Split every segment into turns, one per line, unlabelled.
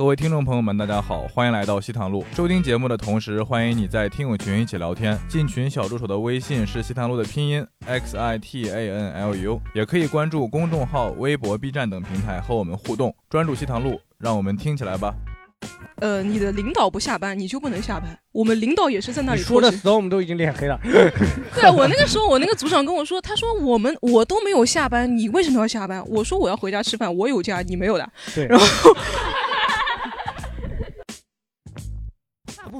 各位听众朋友们，大家好，欢迎来到西塘路。收听节目的同时，欢迎你在听友群一起聊天。进群小助手的微信是西塘路的拼音 x i t a n l u，也可以关注公众号、微博、B 站等平台和我们互动。专注西塘路，让我们听起来吧。
呃，你的领导不下班，你就不能下班。我们领导也是在那里
说的
拖时
时候，我们都已经脸黑了。
对啊我那个时候，我那个组长跟我说，他说我们我都没有下班，你为什么要下班？我说我要回家吃饭，我有假，你没有的。
对
然后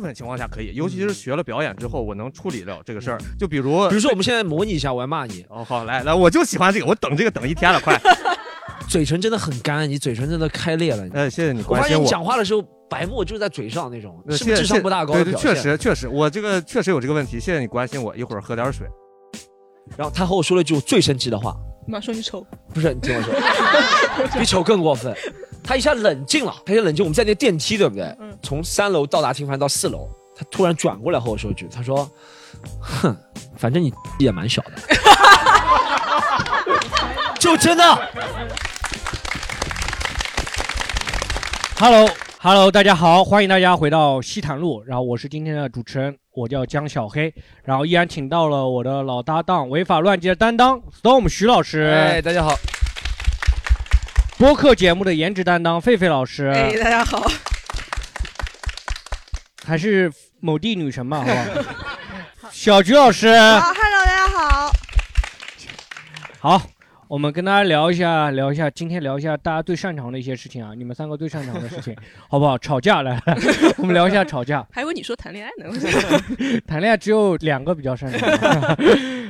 部分情况下可以，尤其是学了表演之后，我能处理了这个事儿。就比如，
比如说我们现在模拟一下，我要骂你，
哦，好，来来，我就喜欢这个，我等这个等一天了，快。
嘴唇真的很干，你嘴唇真的开裂了。
呃，谢谢你
我发现你
关心我。
讲话的时候白沫就是在嘴上那种，
呃
是不是智商不大高
对对，
的表现？
确。实确实，我这个确实有这个问题。谢谢你关心我，一会儿喝点水。
然后他和我说了一句我最生气的话，
你妈说你丑，
不是你听我说，比丑更过分。他一下冷静了，他一下冷静。我们在那电梯对不对？
嗯
从三楼到达厅，房到四楼，他突然转过来和我说一句，他说：“哼，反正你也蛮小的。”就真的。
Hello，Hello，大家好，欢迎大家回到西坦路。然后我是今天的主持人，我叫江小黑。然后依然请到了我的老搭档，违法乱纪的担当 Storm 徐老师，
哎，大家好，
播客节目的颜值担当狒狒老师，
哎，大家好，
还是某地女神吧，好不好？小菊老师，
好，Hello，大家好。
好，我们跟大家聊一下，聊一下，今天聊一下大家最擅长的一些事情啊，你们三个最擅长的事情，好不好？吵架来，来 我们聊一下吵架。
还以为你说谈恋爱呢。
谈恋爱只有两个比较擅长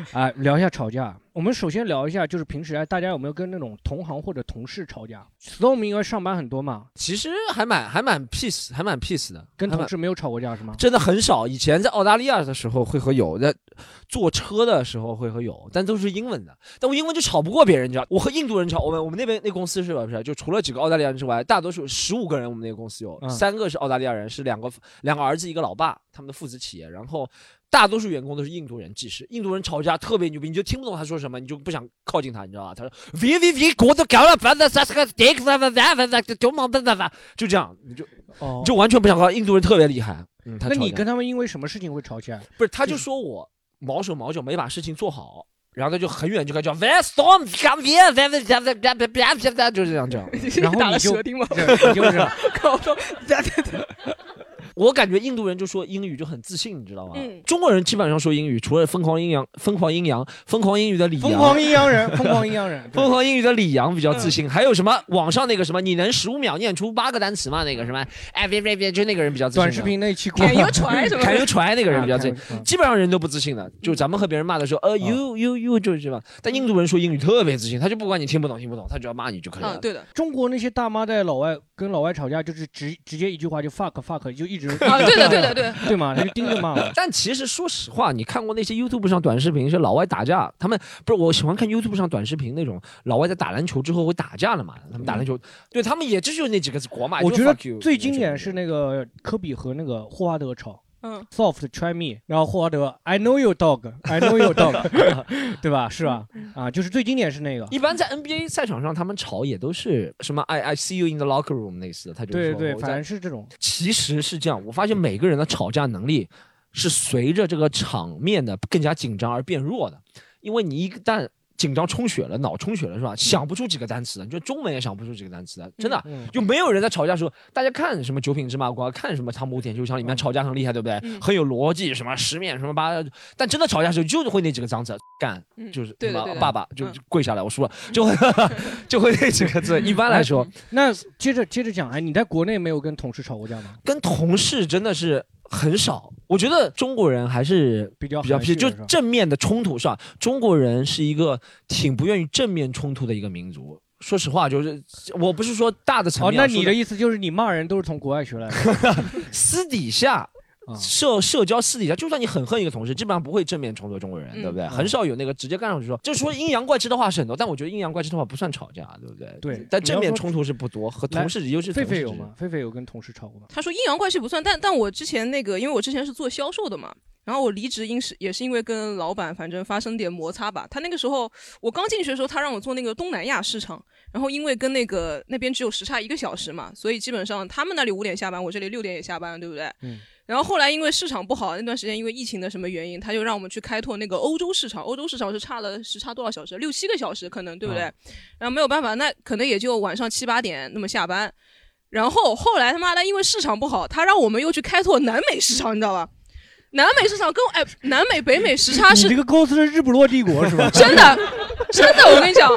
啊，聊一下吵架。我们首先聊一下，就是平时啊，大家有没有跟那种同行或者同事吵架？Storm 因为上班很多嘛，
其实还蛮还蛮 peace，还蛮 peace 的，
跟同事没有吵过架是吗？
真的很少。以前在澳大利亚的时候会和有，在坐车的时候会和有，但都是英文的。但我英文就吵不过别人，你知道？我和印度人吵，我们我们那边那公司是吧？不是，就除了几个澳大利亚人之外，大多数十五个人，我们那个公司有、
嗯
三个是澳大利亚人，是两个两个儿子一个老爸，他们的父子企业，然后。大多数员工都是印度人，技师。印度人吵架特别牛逼，你就听不懂他说什么，你就不想靠近他，你知道吧？他说 “v v v 国都搞了，反正啥个 dick 啥啥啥啥啥，就忙的啥啥，就这样，你就
哦
你就完全不想靠。印度人特别厉害，嗯，他
那你跟他们因为什么事情会吵起来？
不是，他就说我毛手毛脚没把事情做好，然后他就很远就开始叫 Where storm come here，就是这样讲。
打
然后你就
了舌钉吗？
就是
搞到，
我感觉印度人就说英语就很自信，你知道吗？
嗯
中国人基本上说英语，除了疯狂阴阳、疯狂阴阳、疯狂英语的李阳疯。
狂阴阳人，疯狂阴阳人，
疯狂英语的李阳比较自信，还有什么网上那个什么，你能十五秒念出八个单词吗？那个什么，哎别别别，就那个人比较自信。
短视频那一期过
敢油传什么
凯
的？
油传 那个人比较自信，基本上人都不自信的。就咱们和别人骂的时候，呃，you you you 就是吧。但印度人说英语特别自信，他就不管你听不懂听不懂，他只要骂你就可以了。
嗯，对的。
中国那些大妈在老外跟老外吵架，就是直直接一句话就 fuck fuck，就一直
啊，对的，对的，对。
对嘛？他就盯着骂嘛。
但其实说实话，你看过那些 YouTube 上短视频，是老外打架，他们不是我喜欢看 YouTube 上短视频那种老外在打篮球之后会打架的嘛？他们打篮球，对他们也这就是那几个字国骂。
我觉得最经典是那个科比和那个霍华德吵。
嗯
，Soft try me，然后霍华德 I know your dog，I know your dog，对吧？是吧？啊，就是最经典是那个。
一般在 NBA 赛场上，他们吵也都是什么 I I see you in the locker room 类似的，他就
对对，反正是这种。
其实是这样，我发现每个人的吵架能力是随着这个场面的更加紧张而变弱的，因为你一旦紧张充血了，脑充血了是吧？想不出几个单词，你就中文也想不出几个单词的，真的。
嗯，
就没有人在吵架的时候，大家看什么《九品芝麻官》，看什么《唐伯虎点秋香》里面吵架很厉害，对不对？
嗯
很有逻辑，什么十面什么八，但真的吵架的时候就是会那几个脏字，干
嗯
就是什么爸爸就跪下来，我输了，就会就会那几个字。一般来说，
那接着接着讲，哎，你在国内没有跟同事吵过架吗？
跟同事真的是很少。我觉得中国人还是
比较
比较皮，就正面的冲突上，中国人是一个挺不愿意正面冲突的一个民族。说实话，就是我不是说大的层
哦，
面
那你的意思就是你骂人都是从国外学来的？
私底下
啊
社社交私底下，就算你很恨一个同事，基本上不会正面冲突中国人，
嗯
对不对？
嗯
很少有那个直接干上去说，就说阴阳怪气的话是很多，但我觉得阴阳怪气的话不算吵架，对不对？
对
但正面冲突是不多，和同事尤其是
狒狒有吗？狒狒有跟同事吵过吗？
他说阴阳怪气不算，但但我之前那个，因为我之前是做销售的嘛，然后我离职因是也是因为跟老板反正发生点摩擦吧。他那个时候我刚进去的时候，他让我做那个东南亚市场，然后因为跟那个那边只有时差一个小时嘛，所以基本上他们那里五点下班，我这里六点也下班，对不对？
嗯。
然后后来因为市场不好，那段时间因为疫情的什么原因，他就让我们去开拓那个欧洲市场。欧洲市场是差了时差多少小时？六七个小时可能，对不对？然后没有办法，那可能也就晚上七八点那么下班。然后后来他妈的因为市场不好，他让我们又去开拓南美市场，你知道吧？南美市场跟哎，南美、北美时差是
你这个公司是日不落帝国是吧？
真的，真的，我跟你讲，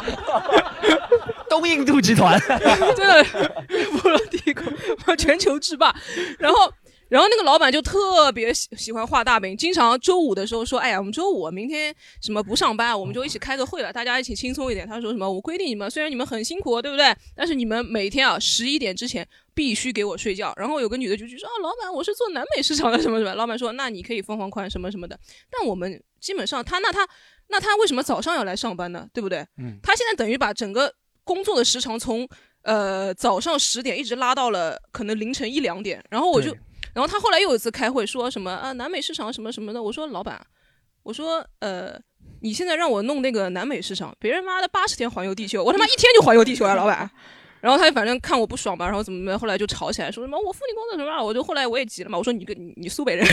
东印度集团，
真的日不落帝国，全球制霸。然后，然后那个老板就特别喜喜欢画大饼，经常周五的时候说：“哎呀，我们周五明天什么不上班，我们就一起开个会了，大家一起轻松一点。”他说什么：“我规定你们，虽然你们很辛苦，对不对？但是你们每天啊十一点之前必须给我睡觉。”然后有个女的就去说：“啊，老板，我是做南美市场的，什么什么。”老板说：“那你可以放放宽，什么什么的。”但我们基本上他那他那他为什么早上要来上班呢？对不对？
嗯，
他现在等于把整个工作的时长从呃早上十点一直拉到了可能凌晨一两点，然后我就，然后他后来又有一次开会说什么啊南美市场什么什么的，我说老板，我说呃你现在让我弄那个南美市场，别人妈的八十天环游地球，我他妈一天就环游地球啊，老板。然后他就反正看我不爽吧，然后怎么怎么，后来就吵起来，说什么我付你工资什么啊，我就后来我也急了嘛，我说你个你你苏北人，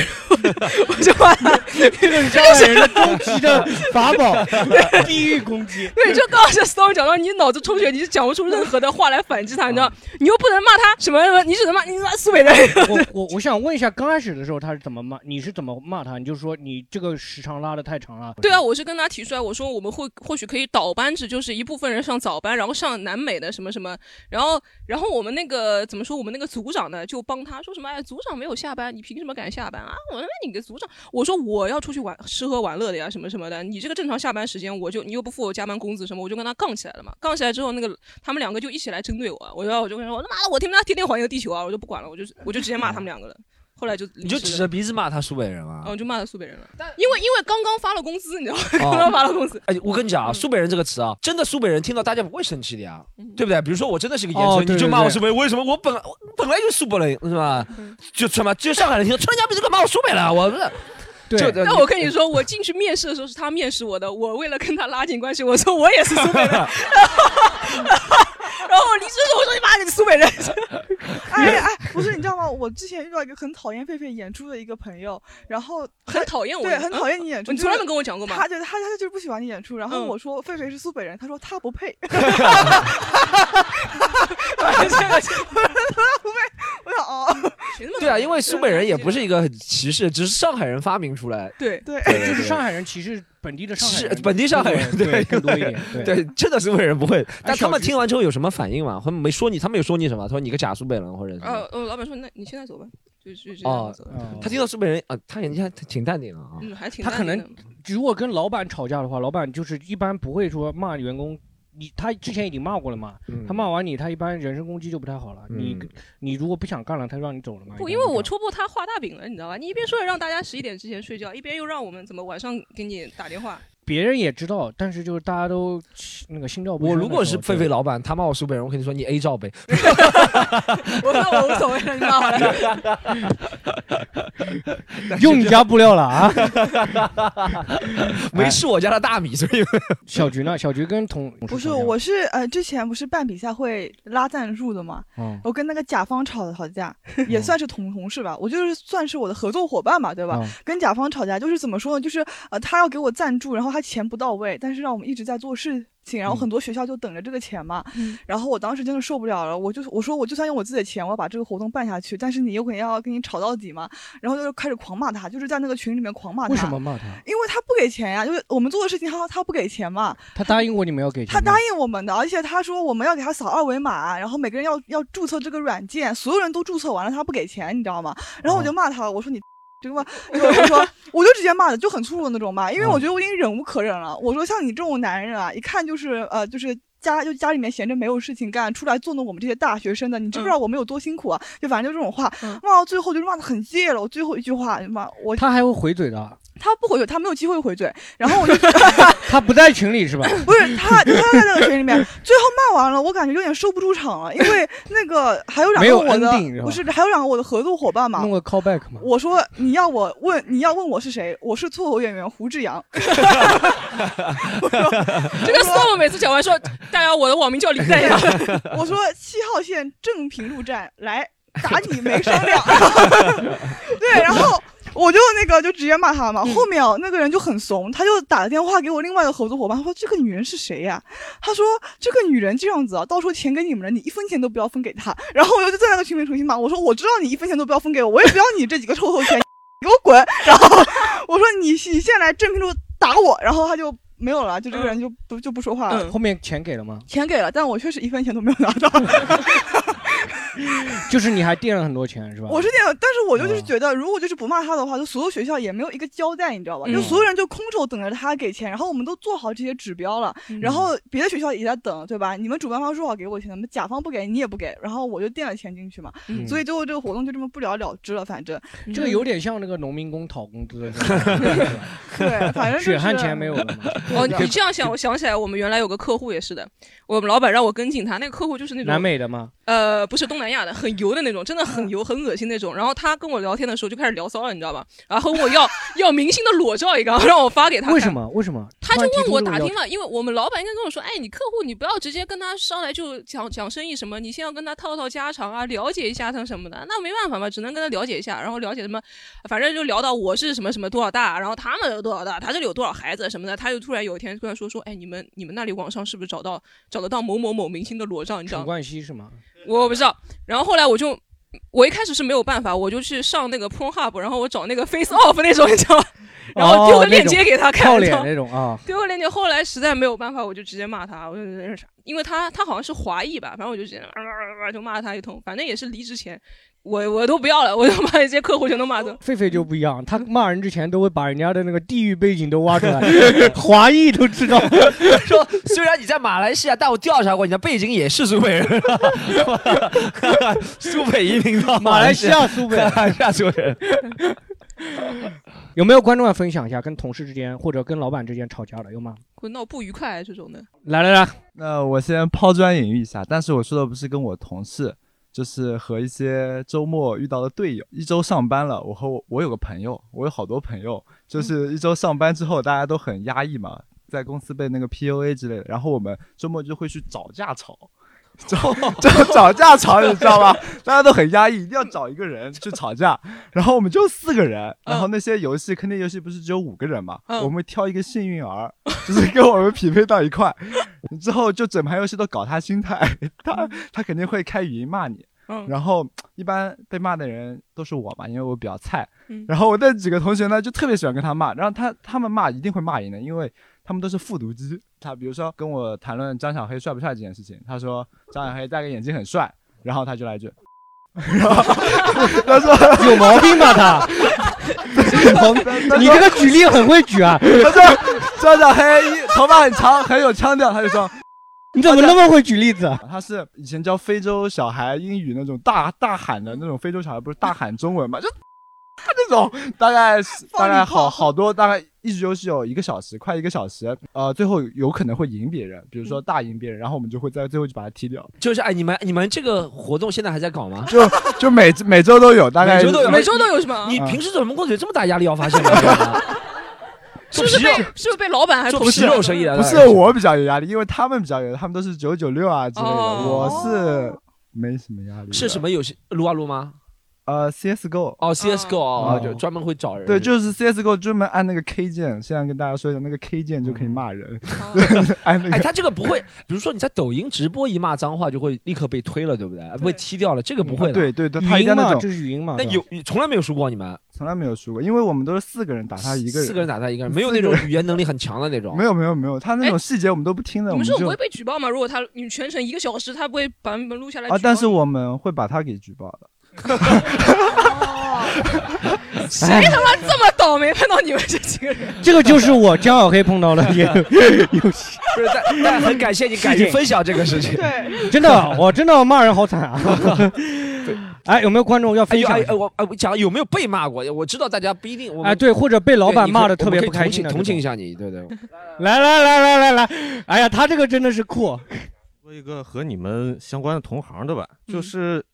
我就骂他，
这个是上海人的终极的法宝，地狱攻击。
对，就刚刚是 Storm 讲到你脑子充血，你是讲不出任何的话来反击他，你知道？你又不能骂他什么什么，你只能骂你骂苏北人。
我我我想问一下，刚开始的时候他是怎么骂？你是怎么骂他？你就说你这个时长拉的太长了。
对啊，我是跟他提出来，我说我们会或许可以倒班制，就是一部分人上早班，然后上南美的什么什么，然后然后我们那个怎么说，我们那个组长呢就帮他说什么，哎，组长没有下班，你凭什么敢下班啊？我说你个组长，我说我要出去玩吃喝玩乐的呀，什么什么的，你这个正常下班时间，我就你又不付我加班工资什么，我就跟他杠起来了嘛。杠起来之后，那个他们两个就一起来针对我，我就我就跟他说，他妈的，我他妈天天环游地球啊，我就不管了，我就我就直接骂他们两个了。后来就
你就指着鼻子骂他苏北人啊
嗯？就骂他苏北人了，因为因为刚刚发了工资，你知道吗？
哦
刚刚发了工资。
哎，我跟你讲啊，苏北人这个词啊，真的苏北人听到大家不会生气的呀，
嗯
对不对？比如说我真的是个盐城，你就骂我苏北，为什么？我本来我本来就苏北人是吧？就什么？就上海人听到川家鼻这个骂我苏北人，我不是。
对
就
但我跟你说，我进去面试的时候是他面试我的，我为了跟他拉近关系，我说我也是苏北人，然后然后我离职的时候我说你妈你是苏北人，
哎哎，不是，你知道吗？我之前遇到一个很讨厌狒狒演出的一个朋友，然后
很讨厌我，
对很讨厌你演出，
你从来没跟我讲过吗？
他对他他就是不喜欢你演出，然后
嗯。
我说狒狒是苏北人，他说他不配，
这 个
我想哦，
谁那么
对啊，因为苏北人也不是
一
一个很歧视，只是上海人发明出来。
对
对，
对。
就是上海人歧视本地的上海
是
人，
本地上海人
对
对
更多一点。对
对，真的苏北人不会。但他们听完之后有什么反应吗？他们没说你，他们有说你什么？他说你个假苏北人或者什么
呃？呃，老板说那你现在走吧，就是这
哦
样走，
哦
他听到苏北人啊，他人家挺淡定的啊。
嗯，还挺
他可能如果跟老板吵架的话，老板就是一般不会说骂员工。你他之前已经骂过了嘛？
嗯
他骂完你，他一般人身攻击就不太好了。你
嗯
你如果不想干了，他就让你走了嘛？
不，因为我戳破他画大饼了，你知道吧？你一边说让大家十一点之前睡觉，一边又让我们怎么晚上给你打电话，
别人也知道，但是就是大家都那个心照不。
我如果是狒狒老板，他骂我苏北人，我肯定说你 A 罩呗。
我说我无所谓了，你骂我了。
用你家布料了啊！
没吃我家的大米，所以
小菊呢？小菊跟同
不是，我是呃之前不是办比赛会拉赞助的嘛，
嗯
我跟那个甲方吵的吵架，也算是同同事吧，我就是算是我的合作伙伴嘛，对吧？
嗯
跟甲方吵架就是怎么说呢？就是呃他要给我赞助，然后他钱不到位，但是让我们一直在做事情，然后很多学校就等着这个钱嘛。
嗯
然后我当时真的受不了了，我就我说我就算用我自己的钱，我要把这个活动办下去，但是你有可能要跟你吵到底嘛。然后就开始狂骂他，就是在那个群里面狂骂他。
为什么？骂他？
因为他不给钱呀，就是我们做的事情他他不给钱嘛。
他答应过你们要给钱吗？
他答应我们的，而且他说我们要给他扫二维码，然后每个人要要注册这个软件，所有人都注册完了，他不给钱，你知道吗？然后我就骂他，我说你。这个嘛，就我说，我就直接骂的，就很粗鲁的那种骂，因为我觉得我已经忍无可忍了。我说像你这种男人啊，一看就是呃，就是家就家里面闲着没有事情干，出来作弄我们这些大学生的，你知不知道我们有多辛苦啊？就反正就这种话，
嗯
骂到最后就是骂的很激烈了。我最后一句话，骂我
他还会回嘴的。
他不回嘴，他没有机会回嘴。然后我就
他不在群里是吧？
不是他，他在那个群里面，最后骂完了，我感觉有点收不住场了，因为那个还有两个我的
是
不是还有两个我的合作伙伴嘛
弄。个 callback 嘛。
我说你要我问你要问我是谁，我是脱口演员胡志阳。
这个 storm 每次讲完说，大家我的网名叫李代阳，
我说七号线正平路站来打你没商量。对，然后我就那个就直接骂他嘛。后面哦那个人就很怂，他就打了电话给我另外的合作伙伴，他说这个女人是谁呀、他说这个女人这样子啊，到时候钱给你们了，你一分钱都不要分给她。然后我就在那个群里重新骂，我说我知道你一分钱都不要分给我，我也不要你这几个臭头钱，你给我滚。然后我说你你现在来正平路打我，然后他就没有了，就这个人就不就不说话了。
嗯
后面钱给了吗？
钱给了，但我确实一分钱都没有拿到。
就是你还垫了很多钱是吧？
我是这样，但是我就就是
哦
觉得，如果就是不骂他的话，就所有学校也没有一个交代，你知道吧？
嗯
就所有人就空手等着他给钱，然后我们都做好这些指标了，
嗯
然后别的学校也在等，对吧？你们主办方说好给我钱，那么甲方不给你也不给，然后我就垫了钱进去嘛，
嗯
所以最后这个活动就这么不了了之了，反正
这个有点像那个农民工讨工资
对，反正、就是、
血汗钱没有了嘛。
哦，你这样想，我想起来，我们原来有个客户也是的，我们老板让我跟进他，那个客户就是那
南美的吗？
呃，不是东南亚的，很油的那种，真的很油、很恶心那种。然后他跟我聊天的时候就开始聊骚了，你知道吧？然后问我要要明星的裸照一个，让我发给他。
为什？么？为什么？
他就问我打听嘛，因为我们老板应该跟我说，哎，你客户你不要直接跟他上来就讲讲生意什么，你先要跟他套套家常啊，了解一下他什么的。那没办法嘛，只能跟他了解一下，然后了解什么，反正就聊到我是什么什么多少大，然后他们有多少大，他这里有多少孩子什么的。他就突然有一天突然说说，哎，你们你们那里网上是不是找到找得到某某某明星的裸照？你知道吗？
陈冠希是吗？
我不知道。然后后来我就，我一开始是没有办法，我就去上那个 Pornhub，然后我找那个 Face Off 那种，你知道吗？然后丢个链接给他看，
那种啊。
丢个链接。后来实在没有办法，我就直接骂他，我就因为他他好像是华裔吧，反正我就直接就骂他一通，反正也是离职前。我我都不要了，我就把这些客户全都骂走。
狒狒就不一样，他骂人之前都会把人家的那个地域背景都挖出来，华裔都知道。
说虽然你在马来西亚，但我调查过你的背景也是苏北人，苏北移民到
马来西亚苏北
马来西亚苏北人。
有没有观众要分享一下跟同事之间或者跟老板之间吵架的有吗？
会闹不愉快这种的，
来来来，
那我先抛砖引玉一下，但是我说的不是跟我同事，就是和一些周末遇到的队友。一周上班了，我和我我有个朋友，我有好多朋友，就是一周上班之后，大家都很压抑嘛，在公司被那个 PUA 之类的，然后我们周末就会去找架吵。找找找架吵，你知道吗？大家都很压抑，一定要找一个人去吵架。然后我们就四个人，然后那些游戏坑爹游戏不是只有五个人嘛？
嗯
我们挑一个幸运儿，就是跟我们匹配到一块，之后就整盘游戏都搞他心态，他他肯定会开语音骂你。
嗯，
然后一般被骂的人都是我嘛，因为我比较菜。
嗯
然后我那几个同学呢，就特别喜欢跟他骂，然后他他们骂一定会骂赢的，因为他们都是复读机。他比如说跟我谈论张小黑帅不帅这件事情，他说张小黑戴个眼镜很帅，然后他就来一句，然后他说
有毛病吧他？你这个举例很会举啊，
他说张小黑一头发很长，很有腔调，他就说
你怎么那么会举例子啊？
他是以前教非洲小孩英语那种大大喊的那种非洲小孩，不是大喊中文嘛？就他这种大概是大概好好多，大概一直游戏有一个小时，快一个小时，呃，最后有可能会赢别人，比如说大赢别人，然后我们就会在最后就把他踢掉，
就是哎，你们你们这个活动现在还在搞吗？
就就每每周都有，大概
每周都有
每周都有什么？
你
啊
平时怎么工作有这么大压力要发现吗？
是不是被是不是被老板还是
做皮
同事？
肉生意的？
不是我比较有压力，因为他们比较有，他们都是九九六啊之类的，
哦
我是没什么压力。
是什么游戏？撸啊撸吗？
呃，CSGO。
哦，CSGO 哦，
哦
就专门会找人。
对，就是 CSGO 专门按那个 K 键，现在跟大家说一下，那个 K 键就可以骂人，
哦
哎，
按那个。
他这个不会，比如说你在抖音直播一骂脏话，就会立刻被推了，对不对？不会踢掉了，这个不会的。，
对对对，他
语音嘛，
一定那种
这是语音嘛。那
有你从来没有输过你们
从来没有输过，因为我们都是四个人打他一个人，
四个人打他一个人，没有那种语言能力很强的那种。
没有没有没有，他那
哎
种细节我们都不听的，我们就
你们说不会被举报吗？如果他你全程一个小时，他不会把你们录下来
啊，但是我们会把他给举报的。
谁他妈这么倒霉碰到你们这几个人？
这个就是我江小黑碰到的也游戏，
不是，但但很感谢你敢于分享这个事情。
对，
真的，我真的骂人好惨啊！哎，有没有观众要分享？
我哎我讲有没有被骂过？我知道大家不一定。
哎，对，或者被老板骂的特别不开心的
同情同情一下你，对对。
来来来来来来，哎呀，他这个真的是酷。
说一个和你们相关的同行的吧，
嗯
就是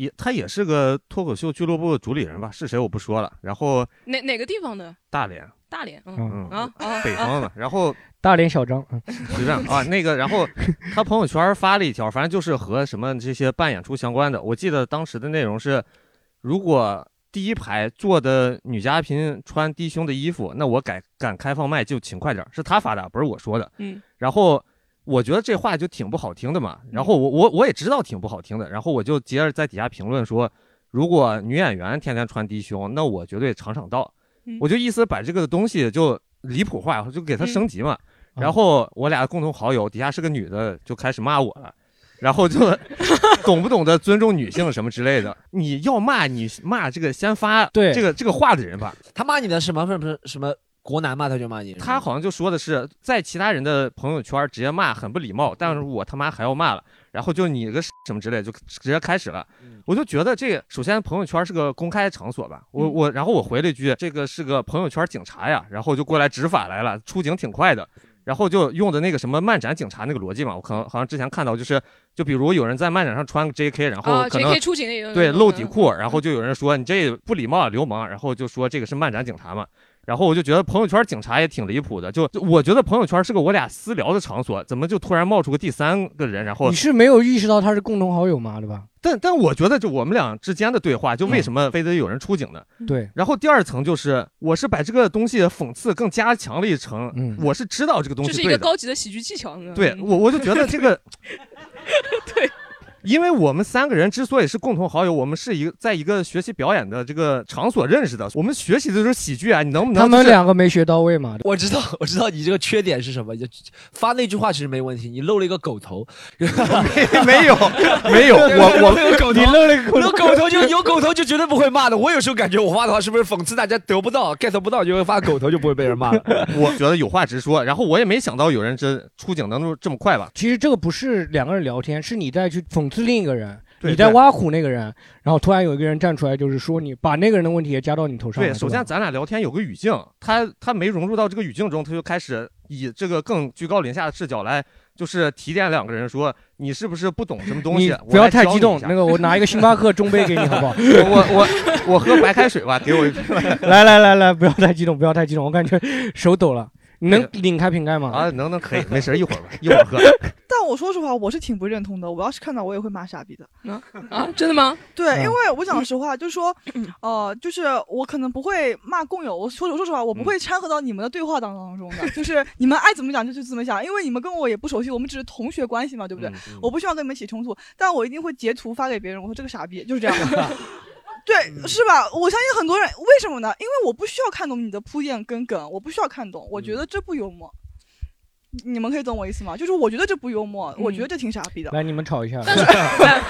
也他也是个脱口秀俱乐部的主理人吧，是谁我不说了。然后
哪哪个地方的？
大连，
大连，嗯
嗯，
嗯，
啊啊，
北方的。然后
大连小张，嗯
是这样啊，那个，然后他朋友圈发了一条，反正就是和什么这些办演出相关的。我记得当时的内容是，如果第一排坐的女嘉宾穿低胸的衣服，那我敢敢开放麦就勤快点儿。是他发的，不是我说的。
嗯，
然后我觉得这话就挺不好听的嘛。然后我我我也知道挺不好听的，然后我就接着在底下评论说，如果女演员天天穿低胸，那我绝对场场到
嗯。
我就意思把这个东西就离谱化，就给它升级嘛。
嗯
然后我俩共同好友底下是个女的，就开始骂我了。然后就 懂不懂得尊重女性什么之类的，你要骂你骂这个先发
对
这个这个话的人吧，
他骂你的什么？不是不是什么国男骂他就骂你。
他好像就说的是在其他人的朋友圈直接骂很不礼貌，但是我他妈还要骂了，然后就你个什么之类就 直接开始了，我就觉得这个首先朋友圈是个公开场所吧，我我然后我回了一句这个是个朋友圈警察呀，然后就过来执法来了，出警挺快的。然后就用的那个什么漫展警察那个逻辑嘛，我可能好像之前看到，就是就比如有人在漫展上穿个 J.K.，然后
啊
可能、对
嗯
露底裤，然后就有人说你这不礼貌流氓，然后就说这个是漫展警察嘛。然后我就觉得朋友圈警察也挺离谱的，就就我觉得朋友圈是个我俩私聊的场所，怎么就突然冒出个第三个人？然后
你是没有意识到他是共同好友吗？对吧？
但但我觉得就我们俩之间的对话，就为什么非得有人出警呢？
对，
然后第二层就是，我是把这个东西讽刺更加强了一层，
嗯
我是知道这个东
这是一个高级的喜剧技巧。
对我我就觉得这个，
对，
因为我们三个人之所以是共同好友，我们是一个在一个学习表演的这个场所认识的，我们学习的就是喜剧啊，你能不能、
他们两个没学到位嘛？
我知道，我知道你这个缺点是什么。就发那句话其实没问题，你露了一个狗头，
没有 没有，我 我
有狗头，
你露了一个狗头
有狗头就有狗头就绝对不会骂的。我有时候感觉我发的话是不是讽刺大家得不到 get 不到，就会发狗头就不会被人骂了。
我觉得有话直说，然后我也没想到有人真出警能这么快吧？
其实这个不是两个人聊天，是你在去讽刺另一个人，你在挖苦那个人，然后突然有一个人站出来，就是说你把那个人的问题也加到你头上。
对，首先咱俩聊天有个语境，他他没融入到这个语境中，他就开始以这个更居高临下的视角来，就是提点两个人说你是不是不懂什么东西
你？不要太激动，那个我拿一个星巴克中杯给你，好不好？
我我我我喝白开水吧，给我一瓶
来来来来，不要太激动，不要太激动，我感觉手抖了。你能拧开瓶盖吗？
啊，能能可以，没事，一会儿吧，一会儿喝。
但我说实话，我是挺不认同的。我要是看到，我也会骂傻逼的。
啊，真的吗？
对，
嗯
因为我讲实话，就是说，呃，就是我可能不会骂共友。我说我说实话，我不会掺和到你们的对话当当中的。就是你们爱怎么讲就就怎么讲，因为你们跟我也不熟悉，我们只是同学关系嘛，对不对？
嗯
我不希望跟你们起冲突，但我一定会截图发给别人，我说这个傻逼就是这样。对，是吧？我相信很多人为什么呢？因为我不需要看懂你的铺垫跟梗，我不需要看懂，我觉得这不幽默。你们可以懂我意思吗？就是我觉得这不幽默，我觉得这挺傻逼的。
来，你们吵一下。
但是，哎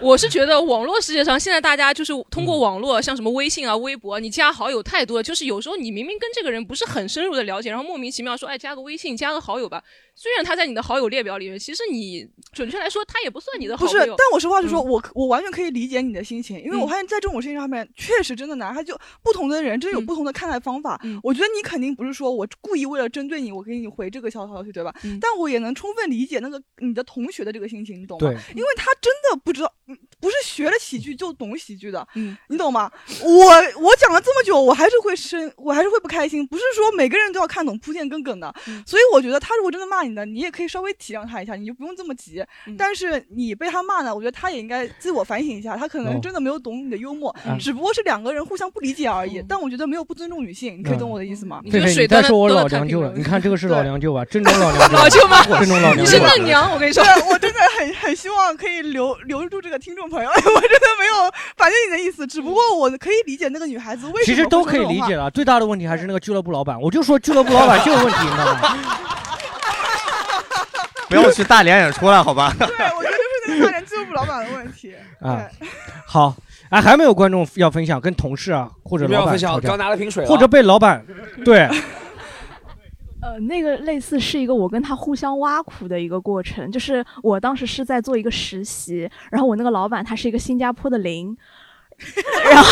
我是觉得网络世界上现在大家就是通过网络，像什么微信啊、微博，你加好友太多了，就是有时候你明明跟这个人不是很深入的了解，然后莫名其妙说，哎，加个微信，加个好友吧。虽然他在你的好友列表里面，其实你准确来说，他也不算你的好友。
不是，但我实话实说，
嗯
我我完全可以理解你的心情，因为我
嗯
发现在这种事情上面，确实真的难，他就不同的人真有
嗯
不同的看待方法。
嗯
我觉得你肯定不是说我故意为了针对你，我给你回这个消消息，对吧？
嗯
但我也能充分理解那个你的同学的这个心情，你懂吗？因为他真的不知道，嗯不是学了喜剧就懂喜剧的，
嗯
你懂吗？我我讲了这么久，我还是会生，我还是会不开心。不是说每个人都要看懂铺垫跟梗的，
嗯
所以我觉得他如果真的骂你的，你也可以稍微体谅他一下，你就不用这么急。
嗯
但是你被他骂呢，我觉得他也应该自我反省一下，他可
哦
能真的没有懂你的幽默，
嗯
只不过是两个人互相不理解而已。
嗯
但我觉得没有不尊重女性，你可以懂我的意思吗？
你这
狒狒，
个水端的
你再说我老娘舅了，
太平了
你看这个是老娘舅吧？正宗老娘 舅，
老舅吗？
正宗老娘
你是
舅。
嫩娘，我跟你说，。
我真的很很希望可以留留住这个听众朋友，我真的没有反对你的意思，只不过我可以理解那个女孩子为什么
其实都可以理解了，最大的问题还是那个俱乐部老板。我就说俱乐部老板就有问题，你知道吗？
不要去大连演出了，好吧？
对，我觉得就是那个大连俱乐部老板的问题。
啊，好，哎，还没有观众要分享跟同事啊或者老
不要分享，
板吵架
刚，拿了瓶水，
或者被老板 对
呃，那个类似是一个我跟他互相挖苦的一个过程，就是我当时是在做一个实习，然后我那个老板他是一个新加坡的零，然后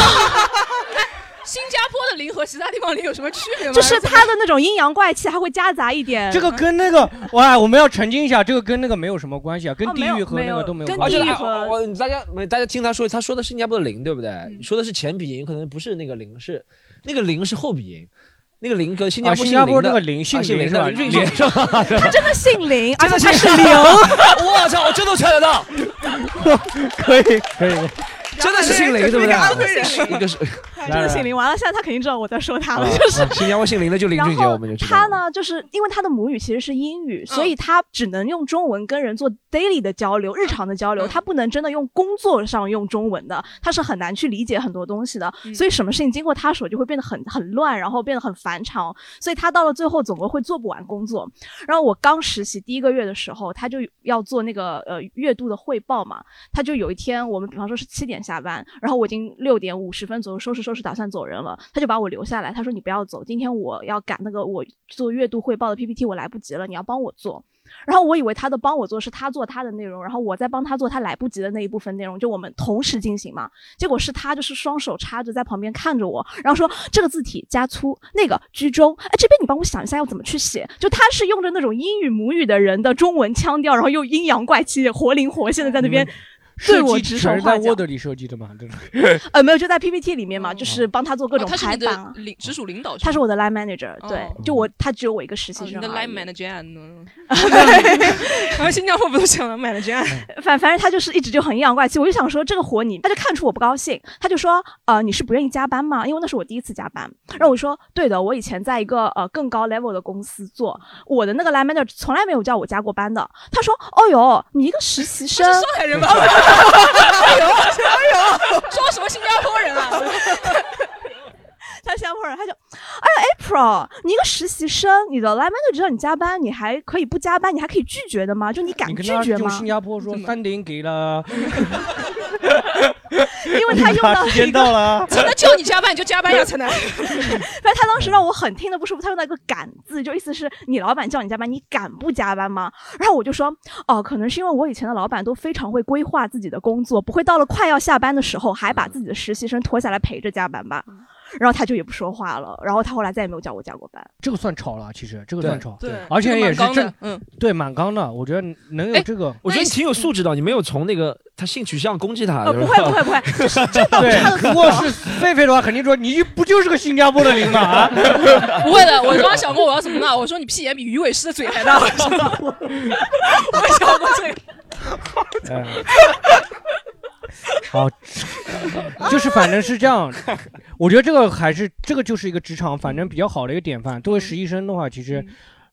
新加坡的零和其他地方零有什么区别吗？
就是它的那种阴阳怪气，还会夹杂一点
这个跟那个哇，我们要澄清一下，这个跟那个没有什么关系啊，跟地域和那个都没有
跟
关系
而且
地。域和
我大家没大家听他说，他说的是新加坡的零，对不对？你说的是前鼻音，可能不是那个零，是那个零是后鼻音。那个零跟新加
啊，
坡
新加坡那
那
个林姓
姓
林是吧？
他真的姓林，而且他是
零。
零，
我操，我这都猜得到，
可 以可以，
真的是姓林，对不
安徽
对？
人
一个是
真的姓林。完了，现在他肯定知道我在说他了，
啊
就是。
新加坡姓林的就林俊杰，
然后
我们就知道。
他呢，就是因为他的母语其实是英语，所以他只能用中文跟人做 daily 的交流、日常的交流，
嗯
他不能真的用工作上用中文的，他是很难去理解很多东西的。
嗯
所以什么事情经过他手就会变得很很乱，然后变得很繁长，所以他到了最后总归会做不完工作。然后我刚实习第一个月的时候，他就要做那个呃月度的汇报嘛，他就有一天我们比方说是七点下班，然后我已经六点五十分左右收拾收拾打算走人了，他就把我留下来，他说你不要走，今天我要赶那个我做月度汇报的 PPT，我来不及了，你要帮我做。然后我以为他的帮我做是他做他的内容，然后我在帮他做他来不及的那一部分内容，就我们同时进行嘛。结果是他就是双手插着在旁边看着我，然后说这个字体加粗，那个居中，哎这边你帮我想一下要怎么去写。就他是用着那种英语母语的人的中文腔调，然后又阴阳怪气、活灵活现的在那边。对
设
我指手
计全是在
画脚
Word 里设计的嘛？这种
呃，没有，就在 PPT 里面嘛，就是帮他做各种
哦他是你
排版啊。
的领直属领导，
他是我的 line manager，对
哦，
就我他只有我一个实习
哦你的
生而
line。manager 呢？然 后新加坡不都讲了 manager？
反反正他就是一直就很阴阳怪气，我就想说这个活你，他就看出我不高兴，他就说呃你是不愿意加班吗？因为那是我第一次加班，然后我说对的，我以前在一个呃更高 level 的公司做，我的那个 line manager 从来没有叫我加过班的。他说哦哟，你一个实习生
是，上海人吧？哎 呦哎呦，说什么新加坡人啊？
他新加坡人，他就哎呀 April，你一个实习生，你的 line manager 让你加班，你还可以不加班，你还可以拒绝的吗？就你敢拒绝吗？
新加坡说三点给了，
因为他用到
到了，
陈楠叫你加班你就加班呀，陈楠。
反正他当时让我很听得不舒服，他用到一个“敢”字，就意思是你老板叫你加班，你敢不加班吗？然后我就说，哦，可能是因为我以前的老板都非常会规划自己的工作，不会到了快要下班的时候还把自己的实习生拖下来陪着加班吧。然后他就也不说话了，然后他后来再也没有叫我加过班。
这个算吵了，其实这个算吵，
对，
而且也是真
嗯，
对蛮刚的，我觉得能有
哎
这个，
我觉得你挺有素质的，你没有从那个他性取向攻击他。
不会不会不 会，就是这倒是他的
对，如果是狒狒的话，肯定说你不就是个新加坡的零吗啊？
不会的，我刚刚想过我要怎么呢，我说你屁眼比鱼尾狮的嘴还大，我想过我想过这个。
好，就是反正是这样，我觉得这个还是这个就是一个职场，反正比较好的一个典范。作为实习生的话，其实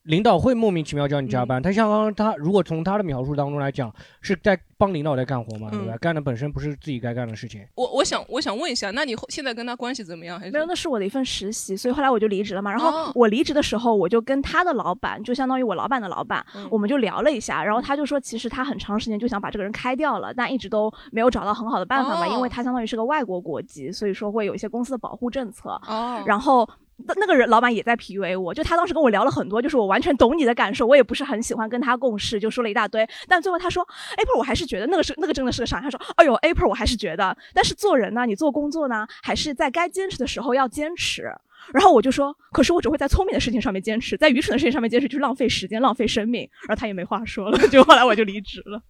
领导会莫名其妙叫你加班。他像刚刚他如果从他的描述当中来讲，是在帮领导在干活嘛，对吧？
嗯
干的本身不是自己该干的事情。
我我想我想问一下，那你后现在跟他关系怎么样？还是
没有，那是我的一份实习，所以后来我就离职了嘛。然后
哦
我离职的时候，我就跟他的老板，就相当于我老板的老板，
嗯
我们就聊了一下。然后他就说，其实他很长时间就想把这个人开掉了，但一直都没有找到很好的办法嘛，
哦
因为他相当于是个外国国籍，所以说会有一些公司的保护政策。
哦，
然后那那个人老板也在 PUA 我，就他当时跟我聊了很多，就是我完全懂你的感受，我也不是很喜欢跟他共事，就说了一大堆。但最后他说，April 我还是觉得那个是那个真的是个伤害。他说，哎呦 April 我还是觉得，但是做人呢，你做工作呢，还是在该坚持的时候要坚持。然后我就说，可是我只会在聪明的事情上面坚持，在愚蠢的事情上面坚持就是浪费时间、浪费生命。然后他也没话说了，就后来我就离职了。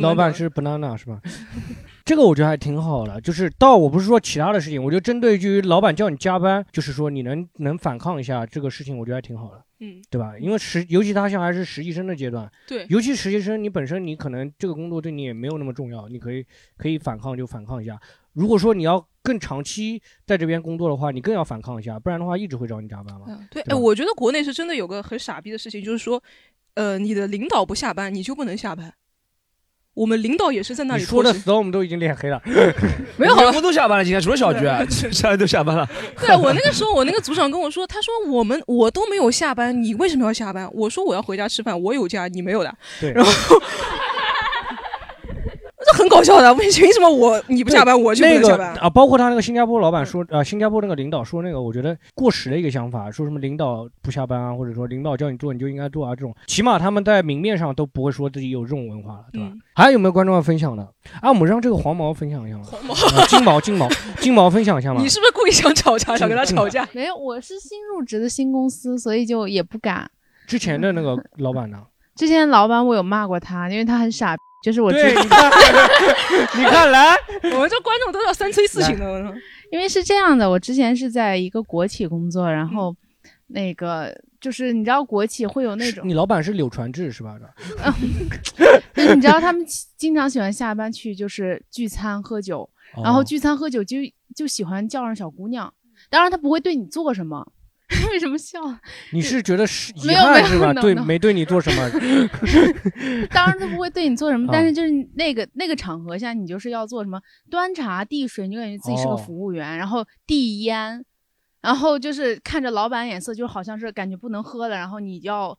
老板是 banana 是吧？这个我觉得还挺好的，就是倒我不是说其他的事情，我觉得针对于老板叫你加班，就是说你能能反抗一下这个事情，我觉得还挺好的，
嗯，
对吧？因为实尤其他现在还是实习生的阶段，
对，
尤其实习生你本身你可能这个工作对你也没有那么重要，你可以可以反抗就反抗一下。如果说你要更长期在这边工作的话，你更要反抗一下，不然的话一直会找你加班嘛。
嗯对，哎，我觉得国内是真的有个很傻逼的事情，就是说，呃，你的领导不下班，你就不能下班。我们领导也是在那里
说的
拖时
storm 都已经脸黑了，
没有好了
员工都下班了，今天除了小菊，下来都下班了。
对我那个时候，我那个组长跟我说，他说我们我都没有下班，你为什么要下班？我说我要回家吃饭，我有假，你没有的。
对
然后这很搞笑的，为凭什么我你不下班我就不
那个
能下班？
啊，包括他那个新加坡老板说，啊，新加坡那个领导说那个，我觉得过时的一个想法，说什么领导不下班啊，或者说领导叫你做你就应该做啊，这种起码他们在明面上都不会说自己有这种文化了，对吧？
嗯
还有没有观众要分享的？啊，我们让这个黄毛分享一下吧。
黄毛
啊金毛，金毛，金毛分享一下嘛
你。是不是故意想吵架，想跟他吵架？
没有，我是新入职的新公司，所以就也不敢。
之前的那个老板呢？
之前老板我有骂过他，因为他很傻逼，就是我
你看，你看来，
我们这观众都要三催四请的。
因为是这样的，我之前是在一个国企工作，然后那个就是你知道国企会有那种，
你老板是柳传志是吧？
就是你知道他们经常喜欢下班去就是聚餐喝酒，然后
哦
聚餐喝酒就就喜欢叫上小姑娘，当然他不会对你做什么。为什么笑？
你是觉得是遗憾是吧？对，没对你做什么。
当然他不会对你做什么，但
啊
是就是那个那个场合下，你就是要做什么端茶递水，你就感觉自己是个
哦
服务员，然后递烟，然后就是看着老板脸色，就好像是感觉不能喝了，然后你要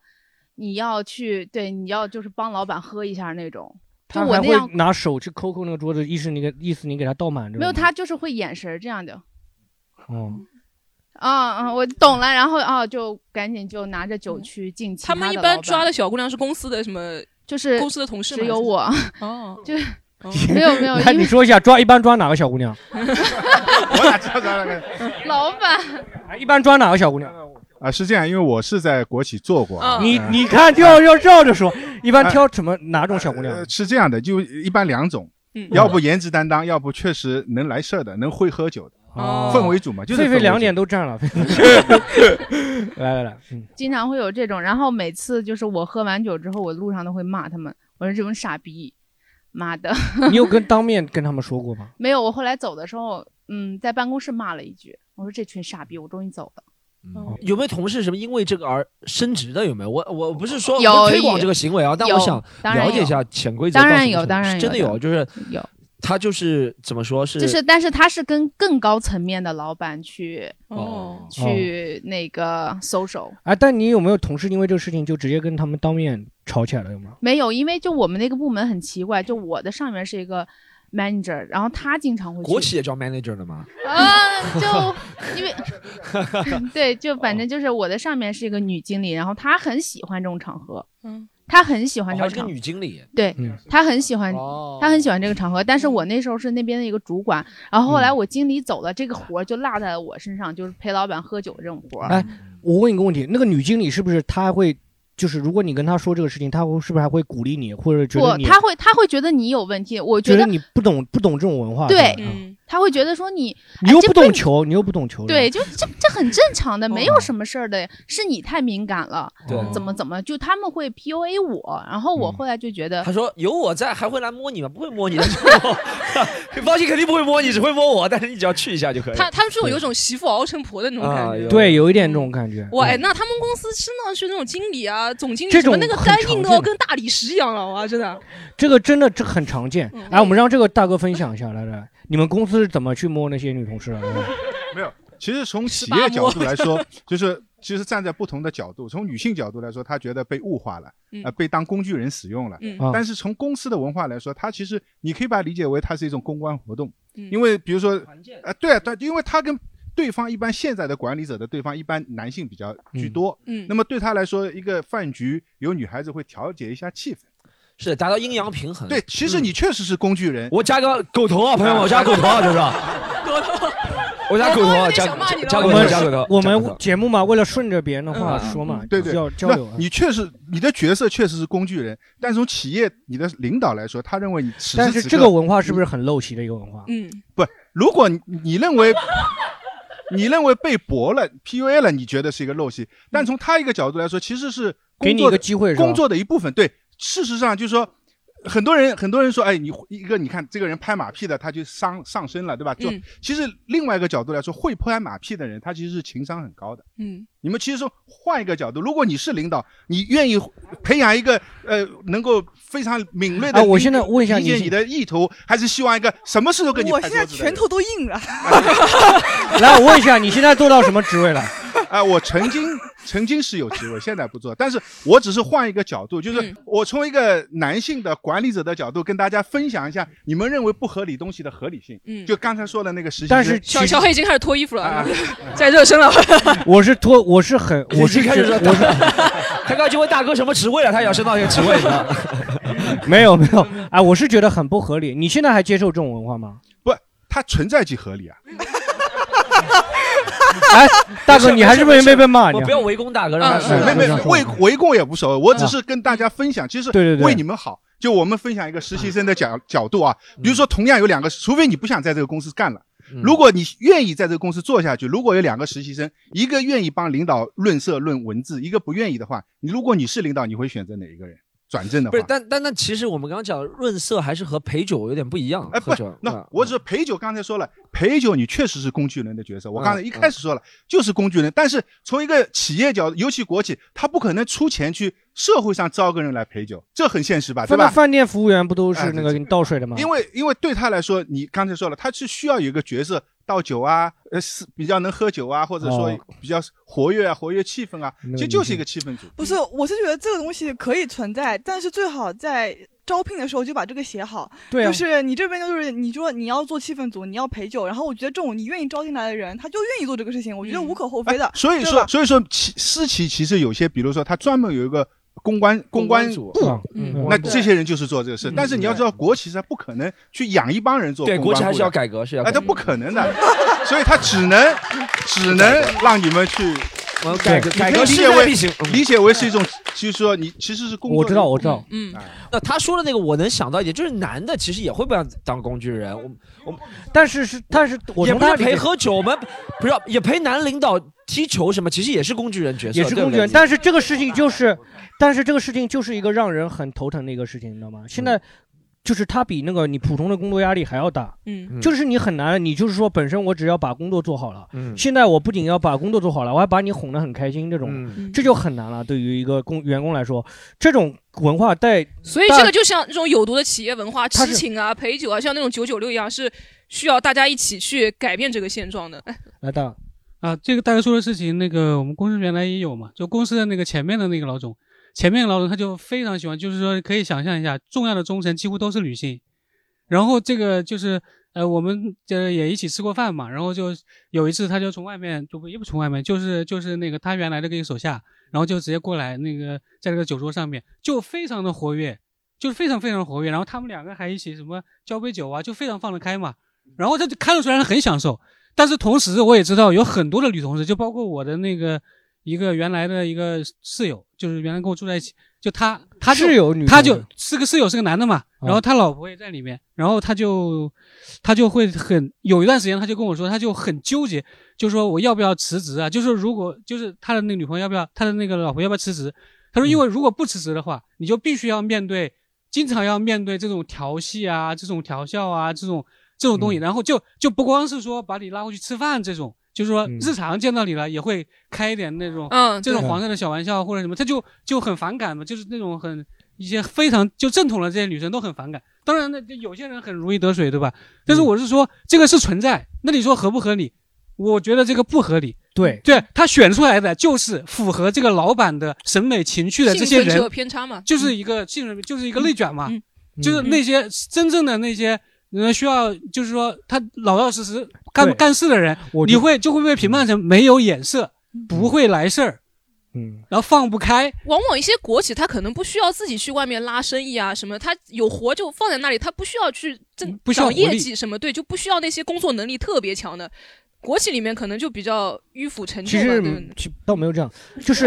你要去对，你要就是帮老板喝一下那种。就
他还会
我那样
拿手去抠抠那个桌子，意思你给意思你给他倒满。
没有，他就是会眼神儿这样的。
哦，
啊啊，我懂了，然后啊，就赶紧就拿着酒去敬其
他们一
的老板
般抓的小姑娘是公司的什么？
就是
公司的同事吗，
只有我
哦，
就是没有没有，
来
因为
你说一下抓一般抓哪个小姑娘？
我哪知道哪个？
老板
一般抓哪个小姑娘？
啊，是这样，因为我是在国企做过。
啊
你
呃
你看就要要绕着说，一般挑什么哪种小姑娘
呃？是这样的，就一般两种，
嗯
要不颜值担当，要不确实能来事儿的，能会喝酒的，
哦
氛围组嘛，就是氛围组
狒狒两点都占了。来来来，嗯，
经常会有这种，然后每次就是我喝完酒之后，我路上都会骂他们，我说这种傻逼，妈的，
你有跟当面跟他们说过吗？
没有。我后来走的时候，嗯，在办公室骂了一句，我说这群傻逼，我终于走了。
有没有同事什么因为这个而升职的？有没有？我我不是说
有
我推广这个行为啊，但我想了解一下潜规则
当然有当然有
真的有，就是
有
他就是怎么说是
就是，但是他是跟更高层面的老板去
哦
去那个 social。
哎，但你有没有同事因为这个事情就直接跟他们当面吵起来了？有吗？
没有，因为就我们那个部门很奇怪，就我的上面是一个 manager，然后他经常会去
国企也叫 manager 的吗？
啊，就因为 对，就反正就是我的上面是一个女经理，然后她很喜欢这种场合，
嗯，
她很喜欢这个
女经理。
对
嗯
她很喜欢，
哦
她很喜欢这个场合。但是我那时候是那边的一个主管，然后后
嗯
来我经理走了，这个活就落在了我身上，就是陪老板喝酒这种活。
哎，我问你个问题，那个女经理是不是她还会，就是如果你跟她说这个事情，她会是不是还会鼓励你，或者觉得
不，
你
他会她会觉得你有问题，我觉得
觉得你不懂不懂这种文化？
对
嗯，
他会觉得说你
你又不懂球，你又不懂球，
对，就这这很正常的，没有
哦
什么事儿的，是你太敏感了，
对
怎么怎么就他们会 PUA 我，然后我
嗯
后来就觉得
他说有我在，还会来摸你吗？不会摸你的，放心，肯定不会摸你，只会摸我。但是你只要去一下就可以。
他他们这种有种媳妇熬成婆的那种感觉。
对，有一点这种感觉。
哇，哎，那他们公司真的是那种经理啊、总经理
这种
什么那个
很
肝硬都要跟大理石一样了，哇，真的。
这个真的这很常见。
嗯
哎，我们让这个大哥分享一下，来来，你们公司是怎么去摸那些女同事的？
没有，其实从企业角度来说，就是其实站在不同的角度，从女性角度来说，她觉得被物化了，
嗯。
呃，被当工具人使用了。但是从公司的文化来说，它其实你可以把它理解为它是一种公关活动，
嗯。
因为比如说，呃，对啊，对，因为他跟对方一般现在的管理者的对方一般男性比较居多，
嗯。
那么对他来说，一个饭局有女孩子会调节一下气氛，
是达到阴阳平衡。
对，其实你确实是工具人。
我加个狗头啊，朋友们，我加狗头啊，就是。狗头 我加狗头啊，加加狗头，加狗头。
我们节目嘛，为了顺着别人的话
嗯
说嘛，
对对，
要交流啊
那。你确实你的角色确实是工具人，但从企业你的领导来说，他认为你此时
但是这个文化是不是很陋习的一个文化？
嗯，
不，如果你你认为你认为被驳了、PUA 了，你觉得是一个陋习，但从他一个角度来说，其实是工
给你一
作的
个机会
工作的一部分。对，事实上就是说。很多人，很多人说，哎，你一个你看这个人拍马屁的，他就上上升了，对吧？就、
嗯
其实另外一个角度来说，会拍马屁的人，他其实是情商很高的。
嗯，
你们其实说换一个角度，如果你是领导，你愿意培养一个呃能够非常敏锐的理，
啊我现在问一下你
理解你的意图，还是希望一个什么事都跟你
我现在
拍桌子的人
拳头都硬了。
来，我问一下，你现在做到什么职位了？
啊、我曾经曾经是有职位，现在不做，但是我只是换一个角度，就是
嗯
我从一个男性的管理者的角度跟大家分享一下你们认为不合理东西的合理性。
嗯
就刚才说的那个实习生，
但是
小小黑已经开始脱衣服了，
啊
在热身了。
我是脱，我是很，我是
一开始说
我是
他刚就问大哥什么职位了，他也要升到一个职位，你知道吗？
没有没有，哎，我是觉得很不合理。你现在还接受这种文化吗？
不，它存在即合理啊。
哎，大哥，你还是不是没被骂？你
我不要围攻大哥，让他
是
说。
没没围围攻也无所谓，我只是跟大家分享，其实
对对对
为你们好。就我们分享一个实习生的角角度啊，比如说同样有两个，除非你不想在这个公司干了。如果你愿意在这个公司做下去，如果有两个实习生，一个愿意帮领导论色论文字，一个不愿意的话，你如果你是领导，你会选择哪一个人？转正的话
不是，，但但但其实我们刚刚讲润色还是和陪酒有点不一样。
哎，不
是，
那
嗯
我只是陪酒，刚才说了，陪酒你确实是工具人的角色。我刚才
嗯
一开始说了，就是工具人。但是从一个企业角度，尤其国企，他不可能出钱去社会上招个人来陪酒，这很现实吧，对吧？
饭饭店服务员不都
哎
是那个给你倒水的吗？
因为因为对他来说，你刚才说了，他是需要有一个角色倒酒啊，呃，是比较能喝酒啊，或者说
哦
比较活跃啊，活跃气氛啊，其实就是一个气氛组。
不是，我是觉得这个东西可以存在，但是最好在招聘的时候就把这个写好。
对啊
就是你这边就是你说你要做气氛组，你要陪酒，然后我觉得这种你愿意招进来的人，他就愿意做这个事情，我觉得无可厚非的。
哎所以，说所以说，其私企其实有些，比如说他专门有一个公关公关
组
部，
嗯
那这些人就是做这个事。但是你要知道，国企是不可能去养一帮人做
对
公关部的
国企还是要改革，是要
哎，
改革。
这不可能的，所以他只能只能让你们去
改革改革势
可以理解为理解为是一种，就是说你其实是工作
我知道，我知道。
嗯，
那他说的那个，我能想到一点，就是男的其实也会被当工具人，我我
但是是，但是我
也不是陪喝酒，我们不是也陪男领导踢球什么，其实也是工具人角色，
也是工具人，但是这个事情就是，但是这个事情就是一个让人很头疼的一个事情，你知道吗？现在就是它比那个你普通的工作压力还要大，
嗯。
就是你很难，你就是说本身我只要把工作做好了，
嗯。
现在我不仅要把工作做好了，我还把你哄得很开心，这种
嗯。
这就很难了。对于一个工员工来说，这种文化带
所以这个就像那种有毒的企业文化，痴情啊、陪酒啊，像那种九九六一样，是需要大家一起去改变这个现状的。哎，
来大
啊，这个大家说的事情，那个我们公司原来也有嘛，就公司的那个前面的那个老总，前面老总他就非常喜欢，就是说可以想象一下，重要的中层几乎都是女性，然后这个就是呃，我们这也一起吃过饭嘛，然后就有一次他就从外面就不也不从外面，就是就是那个他原来的一个手下，然后就直接过来那个在这个酒桌上面就非常的活跃，就是非常非常活跃，然后他们两个还一起什么交杯酒啊，就非常放得开嘛，然后他就看得出来他很享受。但是同时，我也知道有很多的女同事，就包括我的那个一个原来的一个室友，就是原来跟我住在一起，就他他就
室友女
他就是个室友是个男的嘛，
啊
然后他老婆也在里面，然后他就他就会很有一段时间他就跟我说，他就很纠结，就说我要不要辞职啊？就是如果就是他的那个女朋友要不要，他的那个老婆要不要辞职？他说因为如果不辞职的话，你就必须要面对，经常要面对这种调戏啊，这种调笑啊，这种这种东西，然后就就不光是说把你拉过去吃饭这种。就是说，日常见到你了，也会开一点那种，
嗯
这种黄色的小玩笑或者什么，他就就很反感嘛，就是那种很一些非常就正统的这些女生都很反感。当然呢，就有些人很如鱼得水，对吧？但是我是说，这个是存在，那你说合不合理？我觉得这个不合理。
对
对，他选出来的就是符合这个老板的审美情趣的这些人，
偏差嘛，
就是一个信任，就是一个内卷嘛，
嗯
就是那些真正的那些。呃，需要就是说他老老实实干干事的人，你会就会被评判成没有眼色，不会来事儿，
嗯，
然后放不开，
往往一些国企，他可能不需要自己去外面拉生意啊什么，他有活就放在那里，他不需要去挣找
不需要
业绩什么，对，就不需要那些工作能力特别强的。国企里面可能就比较迂腐陈旧吧，
其实
对
其倒没有这样，就是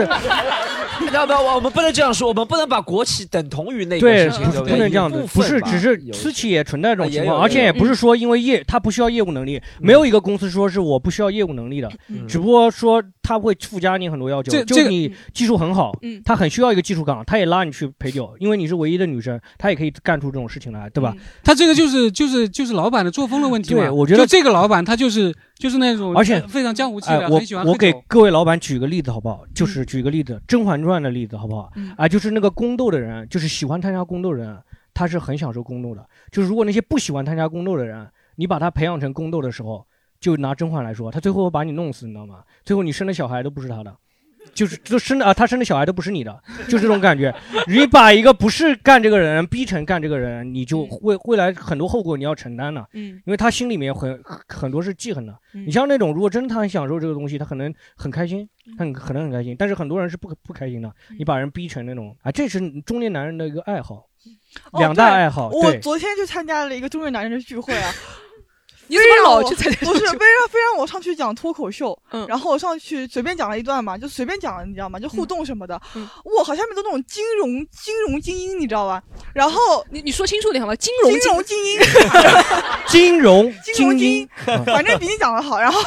要 不要我们不能这样说，我们不能把国企等同于那个
对，
事情，
不
对
不能这样子，不是，只是私企也存在这种情况，而且也不是说因为业他不需要业务能力，没有一个公司说是我不需要业务能力的，
嗯
只不过说他会附加你很多要求，
这这个
就你技术很好
嗯，
他很需要一个技术岗，他也拉你去陪酒，因为你是唯一的女生，他也可以干出这种事情来，对吧？
他这个就是就是就是老板的作风的问题嘛。
对我觉得
就这个老板他就是就是那种，
而且
非常江湖气
我
很喜欢
我给各位老板举个例子好不好？就是举个例子，《甄嬛传》的例子好不好？啊，就是那个宫斗的人，就是喜欢参加宫斗的人，他是很享受宫斗的。就是如果那些不喜欢参加宫斗的人，你把他培养成宫斗的时候，就拿甄嬛来说，他最后把你弄死，你知道吗？最后你生的小孩都不是他的。就是就生的啊，他生的小孩都不是你的，就这种感觉。你把一个不是干这个人逼成干这个人，你就未未来很多后果你要承担的。
嗯，
因为他心里面很很多是记恨的。
嗯
你像那种如果真的他很享受这个东西，他可能很开心，他很可能很开心。但是很多人是不不开心的。
嗯
你把人逼成那种啊，这是中年男人的一个爱好，
哦
两大爱好。
我，昨天就参加了一个中年男人的聚会啊。
你怎么老
不是，非让非让我上去讲脱口秀，
嗯
然后我上去随便讲了一段嘛，就随便讲了，你知道吗？就互动什么的。
嗯
我好下面都那种金融金融精英，你知道吧？然后
你你说清楚点好吗？金融
金融精英，
金融
金融精
英
英，，反正比你讲的好。然后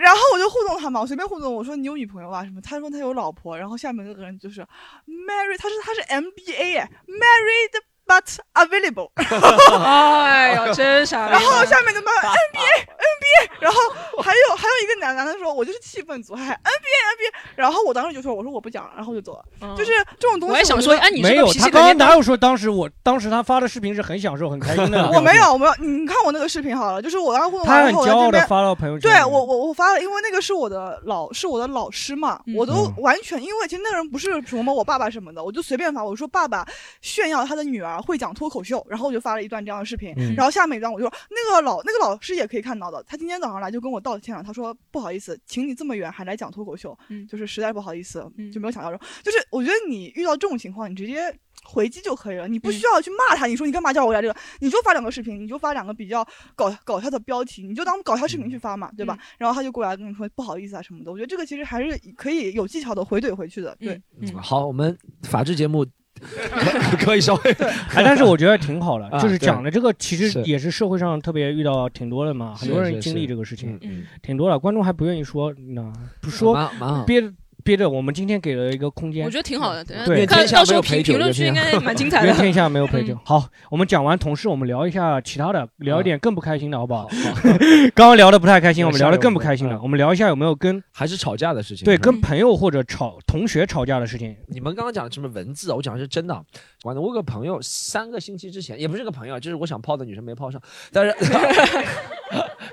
然后我就互动他嘛，我随便互动，我说你有女朋友啊什么？他说他有老婆，然后下面那个人就是 married，他是他是 MBA 哎，married but available。
哎呦，真傻。
然后下面就骂 NBA NBA，然后还有还有一个男男的说，我就是气氛组，还 NBA NBA，然后我当时就说，我说我不讲了，然后我就走了。就是这种东西，
我还想说，哎，你
没有，
这个脾
他刚刚哪有说当时我当时他发的视频是很享受很开心的？
我 没有，我没有，你看我那个视频好了，就是我刚互动完以后，
很骄傲的
我在这边
发到朋友圈。
对我我我发了，因为那个是我的老是我的老师嘛，我都
嗯
完全因为其实那个人不是什么我爸爸什么的，我就随便发，我说爸爸炫耀他的女儿会讲脱口秀，然后我就发了一段这样的视频，
嗯
然后下面一段我就说那个老那个老师也可以看到的，他今天早上来就跟我道歉了，他说不好意思，请你这么远还来讲脱口秀，
嗯
就是实在不好意思，就没有想到说，就是我觉得你遇到这种情况，你直接。回击就可以了，你不需要去骂他。你说你干嘛叫我来这个？你就发两个视频，你就发两个比较搞搞笑的标题，你就当搞笑视频去发嘛，对吧？然后他就过来跟你说不好意思啊什么的。我觉得这个其实还是可以有技巧的回怼回去的。对，
嗯好，我们法制节目可 可以稍微，
哎，但是我觉得挺好的，
啊
就是讲的这个其实
是。
也是社会上特别遇到挺多的嘛，很多人经历这个事情，
嗯
挺多的。观众还不愿意说，那不说
蛮蛮好。
憋憋着。我们今天给了一个空间，
我觉得挺好的。等下
对，
看到时候评评论区应该蛮精彩的。
愿天下没有陪酒
嗯。
好，我们讲完同事，我们聊一下其他的，聊一点更不开心的，好不好？刚刚聊的不太开心，我们聊的更不开心了。我们聊一下有没有跟
还是吵架的事情？
对，跟朋友或者吵同学吵架的事情。
你们刚刚讲的什么文字啊？我讲的是真的啊。完了，我有个朋友，三个星期之前，也不是个朋友，就是我想泡的女生没泡上，但是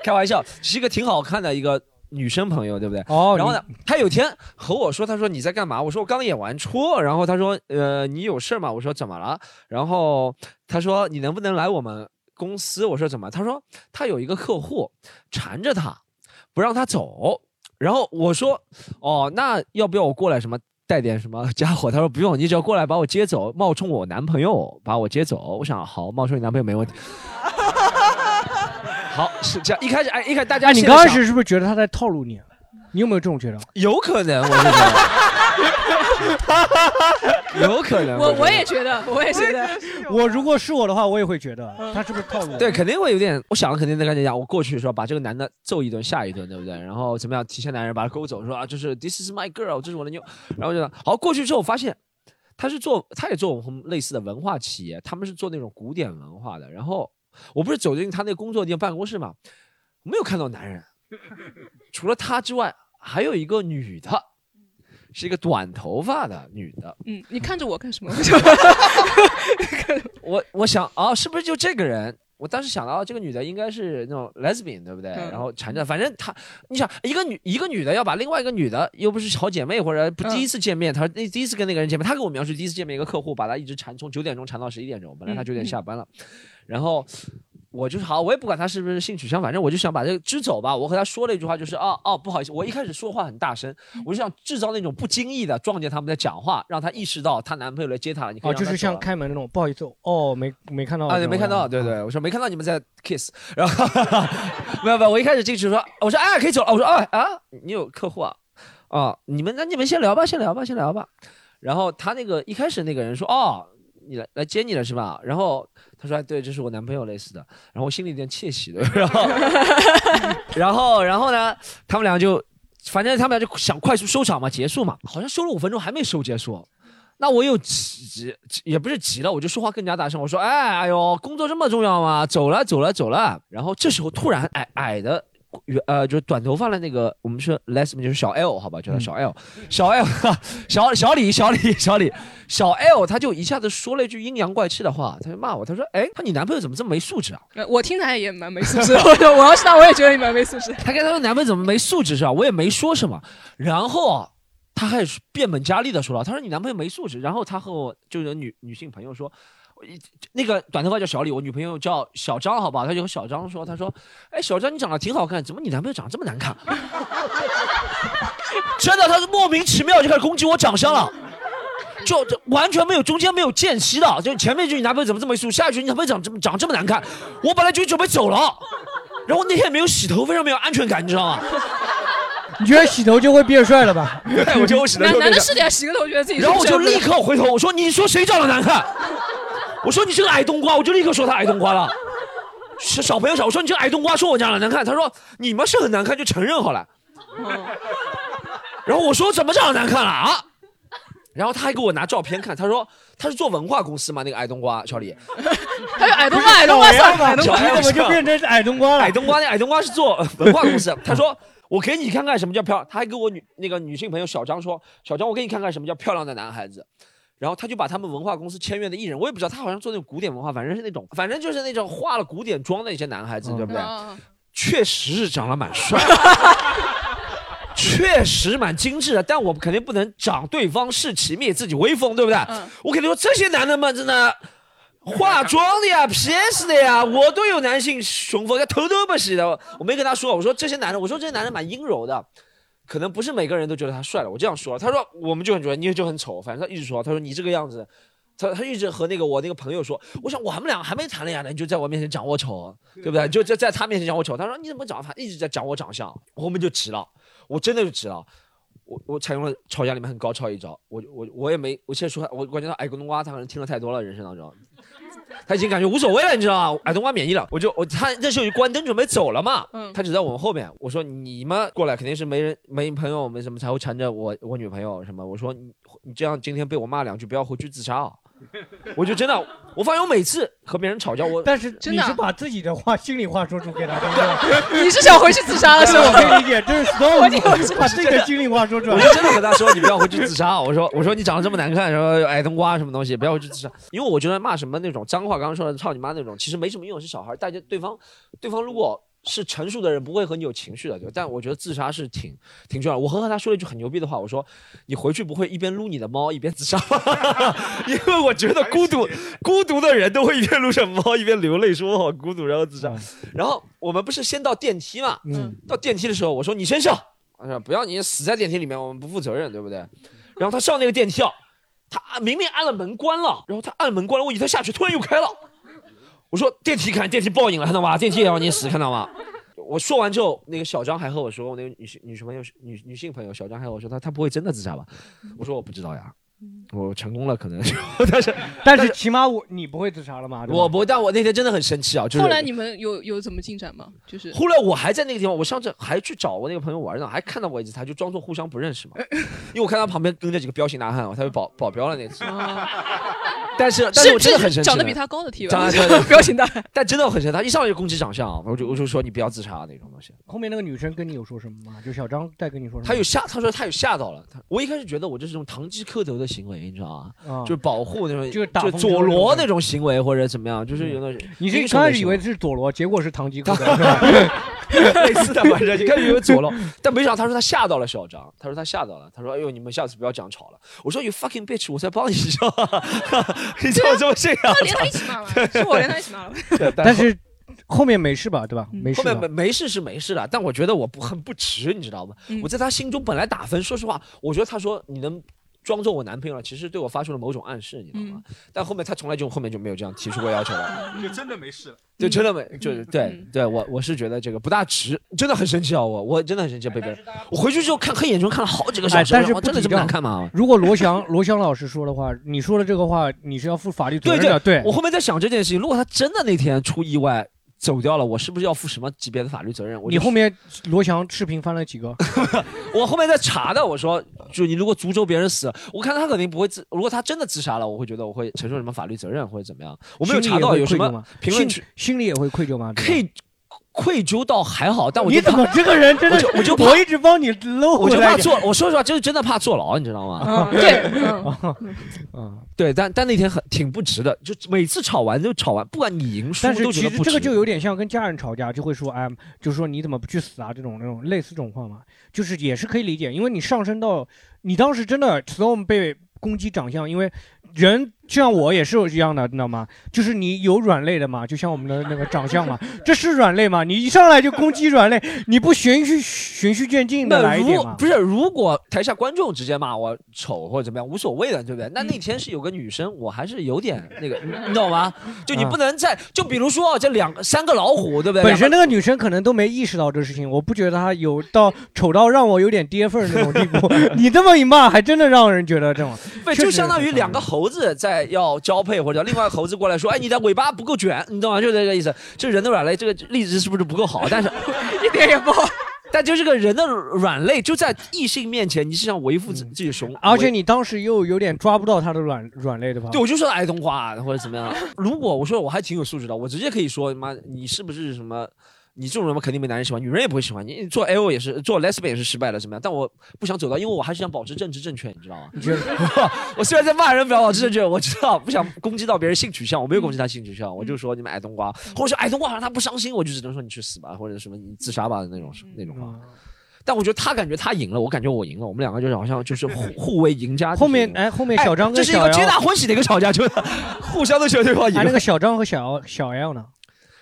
开玩笑，是一个挺好看的一个女生朋友，对不对？
哦
然后呢，他有天和我说，他说你在干嘛？我说我刚演完出。然后他说，呃，你有事吗？我说怎么了？然后他说你能不能来我们公司？我说怎么？他说他有一个客户缠着他，不让他走。然后我说，哦，那要不要我过来什么？带点什么家伙？他说不用，你只要过来把我接走，冒充我男朋友把我接走。我想好，冒充你男朋友没问题。好，是这样。一开始，哎，一开始大家
哎，你
现在
刚开始是不是觉得他在套路你？你有没有这种觉得？
有可能，我是觉得 有可能。
我我也觉得，我也觉得。
我如果是我的话，我也会觉得他是不是套路我？
对，肯定会有点。我想的，肯定在跟你讲，我过去说把这个男的揍一顿，吓一顿，对不对？然后怎么样，提前男人把他勾走，说啊，就是 This is my girl，这是我的妞。然后就好过去之后，发现他是做，他也做我们类似的文化企业，他们是做那种古典文化的。然后我不是走进他那工作地方办公室嘛，没有看到男人，除了他之外，还有一个女的，是一个短头发的女的。
嗯，你看着我干什么？
我我想啊，是不是就这个人？我当时想到这个女的应该是那种 lesbian，对不对？
嗯
然后缠着，反正她，你想一个女一个女的要把另外一个女的，又不是好姐妹或者不
嗯
第一次见面，她那第一次跟那个人见面，她跟我描述第一次见面一个客户把她一直缠，从九点钟缠到十一点钟，本来她九点下班了，然后。我就是好，我也不管他是不是性取向，反正我就想把这个支走吧。我和他说了一句话，就是哦哦，不好意思，我一开始说话很大声，我就想制造那种不经意的撞见他们在讲话，让他意识到她男朋友来接她了。你可以
哦，就是像开门那种，不好意思，哦，没没看到
啊，你没看到，对对，我说没看到你们在 kiss，然后 没有没有，我一开始进去说，我说哎可以走了，我说哎啊，你有客户啊，啊，你们那你们先聊吧，先聊吧，先聊吧。然后他那个一开始那个人说哦，你来来接你了是吧？然后他说哎对，这是我男朋友类似的，然后我心里有点窃喜的，然后 然后然后呢，他们俩就反正他们俩就想快速收场嘛，结束嘛，好像收了五分钟还没收结束。那我又急急，也不是急了，我就说话更加大声。我说：“哎，哎呦，工作这么重要吗？走了，走了，走了。”然后这时候突然矮矮的呃，就是短头发的那个，我们说 Les，就是小 L，好吧，叫他小 L，、小 L，小 小李，小李，小李，小 L，他就一下子说了一句阴阳怪气的话，他就骂我，他说：“哎，他你男朋友怎么这么没素质啊？”
呃我听他也蛮没素质的，我我要是他，我也觉得你蛮没素质。
他跟他说男朋友怎么没素质是吧？我也没说什么，然后啊，他还变本加厉的说了，他说你男朋友没素质，然后他和我就是女女性朋友说。那个短头发叫小李，我女朋友叫小张，好吧？他就和小张说，他说：“哎，小张你长得挺好看，怎么你男朋友长得这么难看？” 真的，他是莫名其妙就开始攻击我长相了，就这完全没有中间没有间隙的，就前面一句你男朋友怎么这么素，下一句你男朋友长这么长这么难看，我本来就准备走了，然后那天没有洗头，非常没有安全感，你知道吗？
你觉得洗头就会变帅了吧？
对，我觉得我洗头
男
就变帅
男的是点洗个头觉得自己
然后我就立刻回头，我说：“你说谁长得难看？”我说：“你是个矮冬瓜！”我就立刻说他矮冬瓜了。是小朋友小，我说你这个矮冬瓜说我长得难看，他说你们是很难看就承认好了。然后我说怎么长得难看了啊？然后他还给我拿照片看，他说他是做文化公司嘛，那个矮冬瓜小李。
他是矮冬瓜，矮冬瓜算矮冬瓜，
你怎么就变成矮冬瓜了？
矮冬瓜那矮冬瓜是做文化公司，他说我给你看看什么叫漂亮，他还给我女那个女性朋友小张说，小张我给你看看什么叫漂亮的男孩子。然后他就把他们文化公司签约的艺人，我也不知道，他好像做那种古典文化，反正是那种，反正就是那种化了古典妆的一些男孩子，对不对？确实是长得蛮帅，确实蛮精致的，但我肯定不能长对方士气，灭自己威风，对不对？我肯定说这些男的嘛真的化妆的呀、PS 的呀，我都有男性雄风，头都不洗的。我没跟他说，我说这些男的，我说这些男的蛮阴柔的。可能不是每个人都觉得他帅了，我这样说。他说我们就很觉得你就很丑，反正他一直说，他说你这个样子，他他一直和那个我那个朋友说，我想我们俩还没谈恋爱呢，你就在我面前讲我丑，对不对？就在在他面前讲我丑。他说你怎么长他，一直在讲我长相，我后面就急了，我真的就急了。我我采用了吵架里面很高超一招，我我我也没，我现在说他，我感觉到矮个冬瓜他可能听了太多了，人生当中，他已经感觉无所谓了，你知道吗？矮冬瓜免疫了，我就我他那时候就关灯准备走了嘛，
嗯。
他只在我们后面，我说你们过来肯定是没人没朋友没什么才会缠着我我女朋友什么，我说你你这样今天被我骂两句，不要回去自杀啊！我就真的，我发现我每次和别人吵架，我
但是
真的啊
你是把自己的话、心里话说出给他，对不对？
你是想回去自杀了是
这我
吗？
可以理解，这是
我听
Stone 把自己的心里话说出来。
我就真的和他说，你不要回去自杀。我说，我说你长得这么难看，然后矮冬瓜什么东西，不要回去自杀。因为我觉得骂什么那种脏话，刚刚说的操你妈那种，其实没什么用，是小孩。大家对方，对方如果是成熟的人，不会和你有情绪的，对吧。但我觉得自杀是挺挺重要的。我和他说了一句很牛逼的话，我说你回去不会一边撸你的猫一边自杀吗？因为我觉得孤独孤独的人都会一边撸着猫一边流泪，说我好孤独，然后自杀。然后我们不是先到电梯嘛？
嗯，
到电梯的时候，我说你先上，他说不要你死在电梯里面，我们不负责任，对不对？然后他上那个电梯啊，他明明按了门关了，然后他按门关了，我以为他下去，突然又开了。我说电梯看电梯报应了，看到吗？电梯也要你死，看到吗？我说完之后，那个小张还和我说，我那个女性女性朋友女女性朋友小张还和我说，他他不会真的自杀吧？我说我不知道呀，我成功了可能，但是
但是起码我你不会自杀了嘛？对吧
我不，但我那天真的很生气啊，就是
后来你们有有怎么进展吗？就是
后来我还在那个地方，我上次还去找我那个朋友玩呢，还看到过一次，他就装作互相不认识嘛，因为我看他旁边跟着几个彪形大汉，他就保保镖了那次。但是但是我真的很生气，
长得比他高的 T
长得
吧，
对
彪形大汉。
但真的很生气，他一上来就攻击长相，我就我就说你不要自杀那种东西。
后面那个女生跟你有说什么吗？就小张在跟你说什么？
他有吓，他说他有吓到了他。我一开始觉得我这是种堂吉诃德的行为，你知道吗？
啊
就是保护那种，
就是
佐罗
那种
行为或者怎么样，就是有那种
你是刚开始以为是佐罗，结果是堂吉诃德？
类似的，反正你看以为佐罗，但没想到他说他吓到了小张，他说他吓到了，他说哎呦你们下次不要讲吵了。我说 you fucking bitch，我在帮你，你知道吗？你怎么这么这样？
连他一起骂了，是我连他一起骂了。
对
但是后面没事吧？对吧？没事
后面没。没事是没事的，但我觉得我不很不值，你知道吗？
嗯
我在他心中本来打分，说实话，我觉得他说你能装作我男朋友了，其实对我发出了某种暗示，你知道吗？但后面他从来就后面就没有这样提出过要求了，
就真的没事了。
就真的没，就是对对我我是觉得这个不大值，真的很生气啊！我我真的很生气贝贝，我回去之后看黑眼圈看了好几个小
哎，
时，
但是
我真的这么
不一样
难看吗？
如果罗翔罗翔老师说的话，你说的这个话，你是要负法律责任的。对，
我后面在想这件事情，如果他真的那天出意外走掉了，我是不是要负什么级别的法律责任？我就
你后面罗翔视频翻了几个？
我后面在查的，我说，就你如果诅咒别人死，我看他肯定不会自，如果他真的自杀了，我会觉得我会承受什么法律责任或者怎么样。我没有查到有什么评论区
心里也会愧疚吗？对吧
可以愧疚倒还好，但我
你
就怕
怎么这个人真的
我就我就怕
我一直帮你搂
我。就怕坐，我说实话，就是真的怕坐牢，你知道吗？
嗯 对，
嗯，
对，但但那天很挺不值的，就每次吵完就吵完，不管你赢输
但是
都觉得不值。
其实这个就有点像跟家人吵架，就会说，哎，就说你怎么不去死啊？这种那种类似这种话嘛，就是也是可以理解，因为你上升到你当时真的 storm 被攻击长相，因为人像我也是一样的，你知道吗？就是你有软肋的嘛，就像我们的那个长相嘛，这是软肋嘛？你一上来就攻击软肋，你不循序循序渐进的
那
来一点嘛？
如不是，如果台下观众直接骂我丑或者怎么样，无所谓的，对不对？那那天是有个女生，我还是有点那个，你你懂吗？就你
啊
不能在，就比如说这两个三个老虎，对不对？
本身那个女生可能都没意识到这事情，我不觉得她有到丑到让我有点跌份儿那种地步。你这么一骂，还真的让人觉得这种。
对，就相当于两个猴子在要交配，或者另外猴子过来说：“哎，你的尾巴不够卷，你懂吗？”就这个意思。这人的软肋，这个例子是不是不够好？但是
一点也不好。
但就这个人的软肋，就在异性面前，你是想维护自自己熊，维
而且你当时又有点抓不到他的软软肋，对吧？
对，我就说爱动画或者怎么样。如果我说我还挺有素质的，我直接可以说妈，你是不是什么？你这种人嘛，肯定没男人喜欢，女人也不会喜欢你。做 L 也是，做 lesbian 也是失败了，怎么样？但我不想走到，因为我还是想保持政治正确，你知道吗？我虽然在骂人，不要保持正确，我知道不想攻击到别人性取向，我没有攻击他性取向，我就说你们矮冬瓜，或者说矮冬瓜好像他不伤心，我就只能说你去死吧，或者什么你自杀吧的那种那种话。但我觉得他感觉他赢了，我感觉我赢了，我们两个就是好像就是互互为赢家。
后面哎，后面小张跟小
这是一个皆大，欢喜的一个吵架，就是 互相都觉得对方赢。
那个小张和小小 L 呢？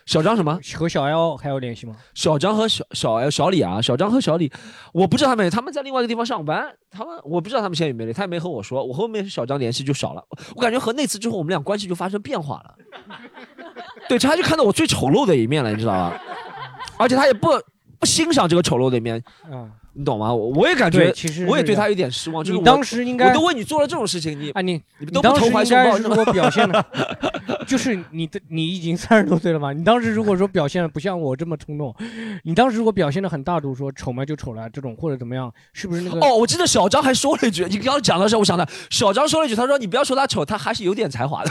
小张什么？
和小 L 还有联系吗？
小张和小小 L 小李啊，小张和小李，我不知道他们他们在另外一个地方上班，他们我不知道他们现在有没有联系，他也没和我说，我后面是小张联系就少了，我感觉和那次之后我们俩关系就发生变化了，对，他就看到我最丑陋的一面了，你知道吧？而且他也不不欣赏这个丑陋的一面，
啊，
你懂吗？我我也感觉，
其实
我也对他有点失望，就是
你
我
当时应该
我都为你做了这种事情，你
啊你
你都投怀送抱，
应该如果表现的，就是你的你已经三十多岁了嘛，你当时如果说表现的不像我这么冲动，你当时如果表现的很大度，说丑嘛就丑了这种或者怎么样，是不是那个？
哦，我记得小张还说了一句，你刚刚讲的时候，我想的，小张说了一句，他说你不要说他丑，他还是有点才华的。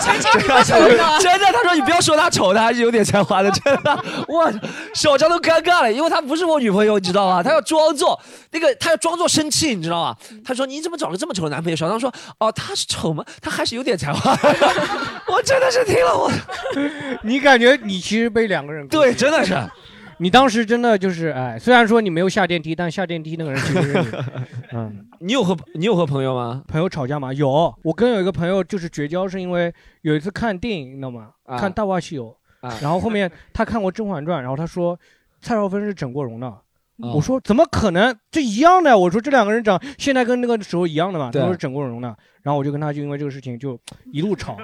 澄清你不丑呢
真的，他说你不要说他丑，他还是有点才华的，真的。我小张都尴尬了，因为他不是我女朋友，你知道吗？她要装作那个，她要装作生气，你知道吗？她说你怎么找了这么丑的男朋友？小张说哦，他是丑吗？他还是有点才华。我真的是听了我，
你感觉你其实被两个人
对，真的是。
你当时真的就是哎，虽然说你没有下电梯，但下电梯那个人其实是你。嗯，
你有和你有和朋友吗？
朋友吵架吗？有，我跟有一个朋友就是绝交，是因为有一次看电影，你知道吗？
啊
看《大话西游》
啊
然后后面他看过《甄嬛传》，然后他说蔡少芬是整过容的。
啊
我说怎么可能？这一样的。我说这两个人长现在跟那个时候一样的嘛，
对
都是整过容的。然后我就跟他就因为这个事情就一路吵，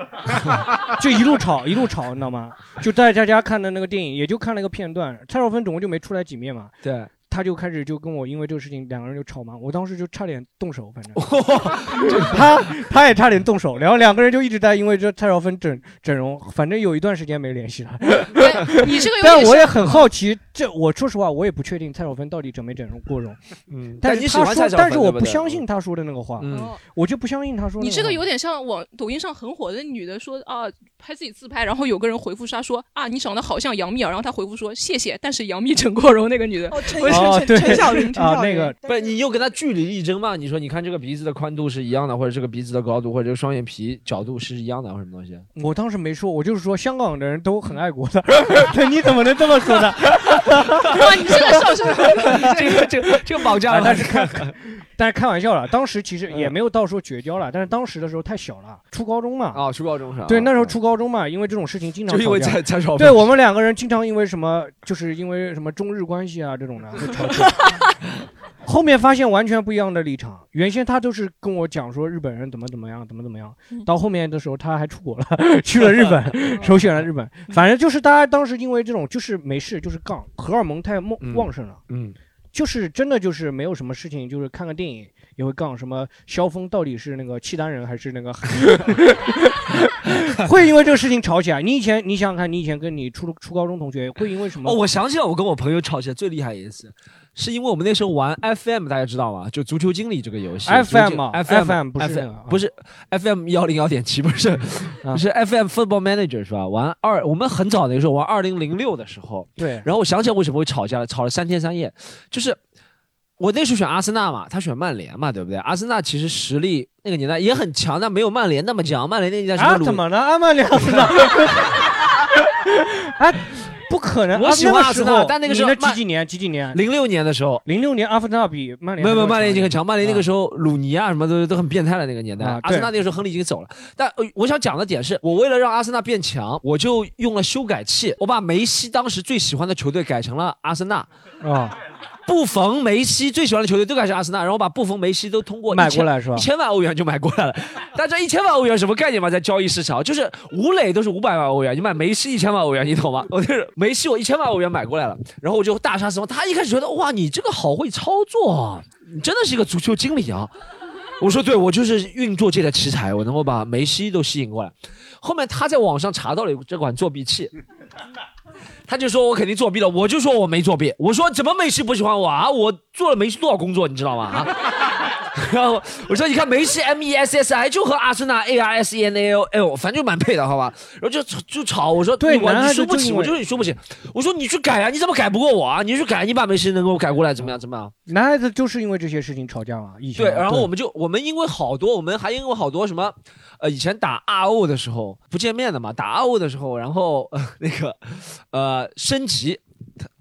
就一路吵一路吵，你知道吗？就在家家看的那个电影，也就看了一个片段。蔡少芬总共就没出来几面嘛，
对，
他就开始就跟我因为这个事情两个人就吵嘛，我当时就差点动手，反正 他他也差点动手，然后两个人就一直在因为这蔡少芬整整容，反正有一段时间没联系了。
你这个有点
但我也很好奇，这我说实话，我也不确定蔡少芬到底整没整容过容。
嗯
但是他说但是我不相信他说的那个话，
嗯
我就不相信他说
你这个有点像网抖音上很火的女的说啊，拍自己自拍，然后有个人回复她说啊，你长得好像杨幂啊，然后她回复说谢谢，但是杨幂整过容那个女的，
哦，陈
我
陈陈陈小云，陈小云，
不是你又跟他据理力争嘛？你说你看这个鼻子的宽度是一样的，或者这个鼻子的高度，或者这个双眼皮角度是一样的，或者什么东西？
我当时没说，我就是说香港的人都很爱国的。对，你怎么能这么说呢？
哇，你这个笑声，
这个这个这个绑架了
啊但是开，但是开玩笑了。当时其实也没有到说绝交了，但是当时的时候太小了，初高中嘛。
啊，初高中是吧？
对，那时候初高中嘛，因为这种事情经常
就因为
吵架
蔡蔡少芬
对我们两个人经常因为什么，就是因为什么中日关系啊这种的会吵架。后面发现完全不一样的立场，原先他都是跟我讲说日本人怎么怎么样，怎么怎么样，到后面的时候他还出国了，去了日本，首选了日本。反正就是大家当时因为这种就是没事，就是杠，荷尔蒙太旺旺盛了。
嗯，
就是真的就是没有什么事情，就是看个电影，也会杠什么萧峰到底是那个契丹人还是那个，会因为这个事情吵起来。你以前你想想看，你以前跟你初初高中同学会因为什么？
哦，我想起来，我跟我朋友吵起来最厉害一次，是因为我们那时候玩 FM，大家知道吗？就足球经理这个游戏。
FM 啊
FM
不是
FM 幺零幺点七，不是不 是 FM Football Manager 是吧？玩二，我们很早那个时候玩二零零六的时候，
对
然后我想起来为什么会吵架了，吵了三天三夜，就是。我那时候选阿森纳嘛，他选曼联嘛，对不对？阿森纳其实实力那个年代也很强，但没有曼联那么强。曼联那年代什么
啊？
鲁
怎么了？阿曼联阿森纳？哎，不可能！
我喜欢
啊那个时候
阿森纳，但那个时候
你那几几年？几几年？
零六年的时候，
零六年阿森纳比曼联
没有没有，曼联已经很强。曼联那个
啊
时候，鲁尼啊什么都都很变态的那个年代。
啊
阿森纳那个时候亨利已经走了，但呃我想讲的点是，我为了让阿森纳变强，我就用了修改器，我把梅西当时最喜欢的球队改成了阿森纳。
啊，
布冯、梅西最喜欢的球队都改成阿森纳，然后把布冯、梅西都通过
买过来是吧
一千万欧元就买过来了。大家一千万欧元什么概念嘛？在交易市场，就是吴磊都是五百万欧元，你买梅西一千万欧元，你懂吗？我就是梅西，我一千万欧元买过来了，然后我就大杀四方。他一开始觉得哇，你这个好会操作啊，你真的是一个足球经理啊。我说对，我就是运作界的奇才，我能够把梅西都吸引过来。后面他在网上查到了这款作弊器，他就说我肯定作弊了，我就说我没作弊。我说怎么梅西不喜欢我啊？我做了梅西多少工作，你知道吗？啊？然后我说你看梅西 M E S S I 就和阿森纳 A R S E N A L L，反正就蛮配的，好吧？然后就就吵，我说
对
你输不起，我就说你输不起。我说你去改啊，你怎么改不过我啊？你去改，你把梅西能给我改过来，怎么样？怎么样？
男孩子就是因为这些事情吵架嘛。以前
对，然后我们就我们因为好多，我们还因为好多什么，呃，以前打 RO 的时候不见面的嘛，打 RO 的时候，然后呃那个呃升级。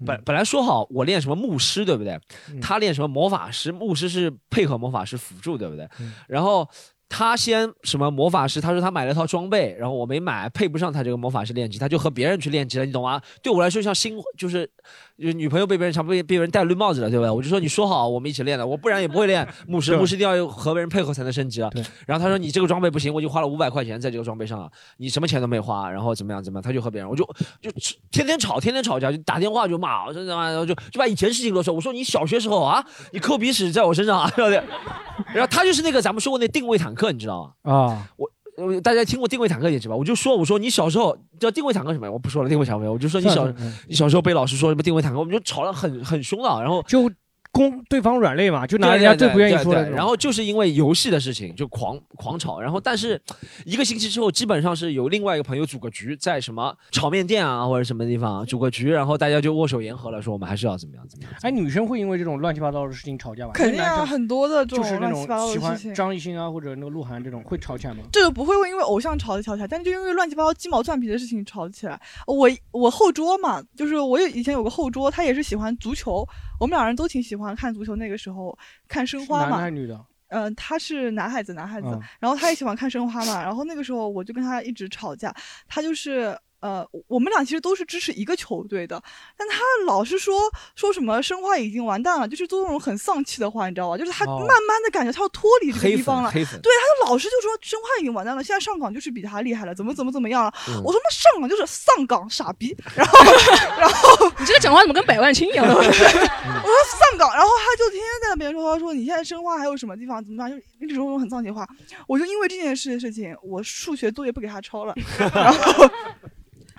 本本来说好我练什么牧师，对不对？他练什么魔法师，牧师是配合魔法师辅助，对不对？然后他先什么魔法师，他说他买了套装备，然后我没买，配不上他这个魔法师练级，他就和别人去练级了，你懂吗？对我来说像新就是就是女朋友被别人强被被别人戴绿帽子了，对吧？我就说你说好我们一起练的，我不然也不会练 牧师，牧师一定要有和别人配合才能升级啊。然后他说你这个装备不行，我已经花了五百块钱在这个装备上了，你什么钱都没花，然后怎么样怎么样，他就和别人，我就就天天吵，天天吵架，就打电话就骂，我真的妈，然后就就把以前事情都说，我说你小学时候啊，你抠鼻屎在我身上啊，对不对？然后他就是那个咱们说过那定位坦克，你知道吗？
啊，
我呃大家听过定位坦克也知道吧？我就说我说你小时候知道定位坦克什么呀？我不说了，定位坦克，我就说你小
嗯
你小时候被老师说什么定位坦克，我们就吵得很很凶的，然后
就攻对方软肋嘛，就拿人家最不愿意说的
然后就是因为游戏的事情就狂狂吵，然后但是一个星期之后，基本上是有另外一个朋友组个局，在什么炒面店啊或者什么地方组个局，然后大家就握手言和了，说我们还是要怎么样怎么样。
哎，女生会因为这种乱七八糟的事情吵架吗？
肯定啊，很多的这
就是那种
种乱七八糟
喜欢
的事情。
张艺兴啊或者那个鹿晗这种会吵起来吗？
这个不会因为偶像吵起来，但就因为乱七八糟鸡毛蒜皮的事情吵起来。我我后桌嘛，就是我有以前有个后桌，他也是喜欢足球，我们两人都挺喜欢看足球。那个时候看申花嘛
男的还，是女的？
嗯、他是男孩子，男孩子，
嗯
然后他也喜欢看申花嘛，然后那个时候我就跟他一直吵架，他就是。呃，我们俩其实都是支持一个球队的，但他老是说说什么申花已经完蛋了，就是做那种很丧气的话，你知道吧？就是他
哦
慢慢的感觉他要脱离这个地方了，
黑粉
对，他就老是就说申花已经完蛋了，现在上港就是比他厉害了，怎么怎么怎么样了？
嗯
我说那上港就是上港傻逼，然后 然后
你这个讲话怎么跟百万青一样的？
我说上港，然后他就天天在那边说，他说你现在申花还有什么地方怎么样，就一直说那种很丧气的话。我就因为这件事事情，我数学作业不给他抄了，然后。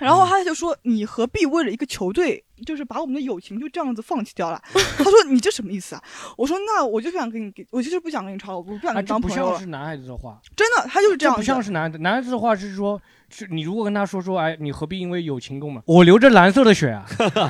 然后他就说：“你何必为了一个球队，就是把我们的友情就这样子放弃掉了？”他说：“你这什么意思啊？”我说：“那我就不想跟你，我就是不想跟你吵，我不想
啊，
跟你当朋友了。
像是男孩子的话，
真的，他就是这样
不像是男的。男孩子的话是说，是你如果跟他说说，哎，你何必因为友情跟我们？我流着蓝色的血啊！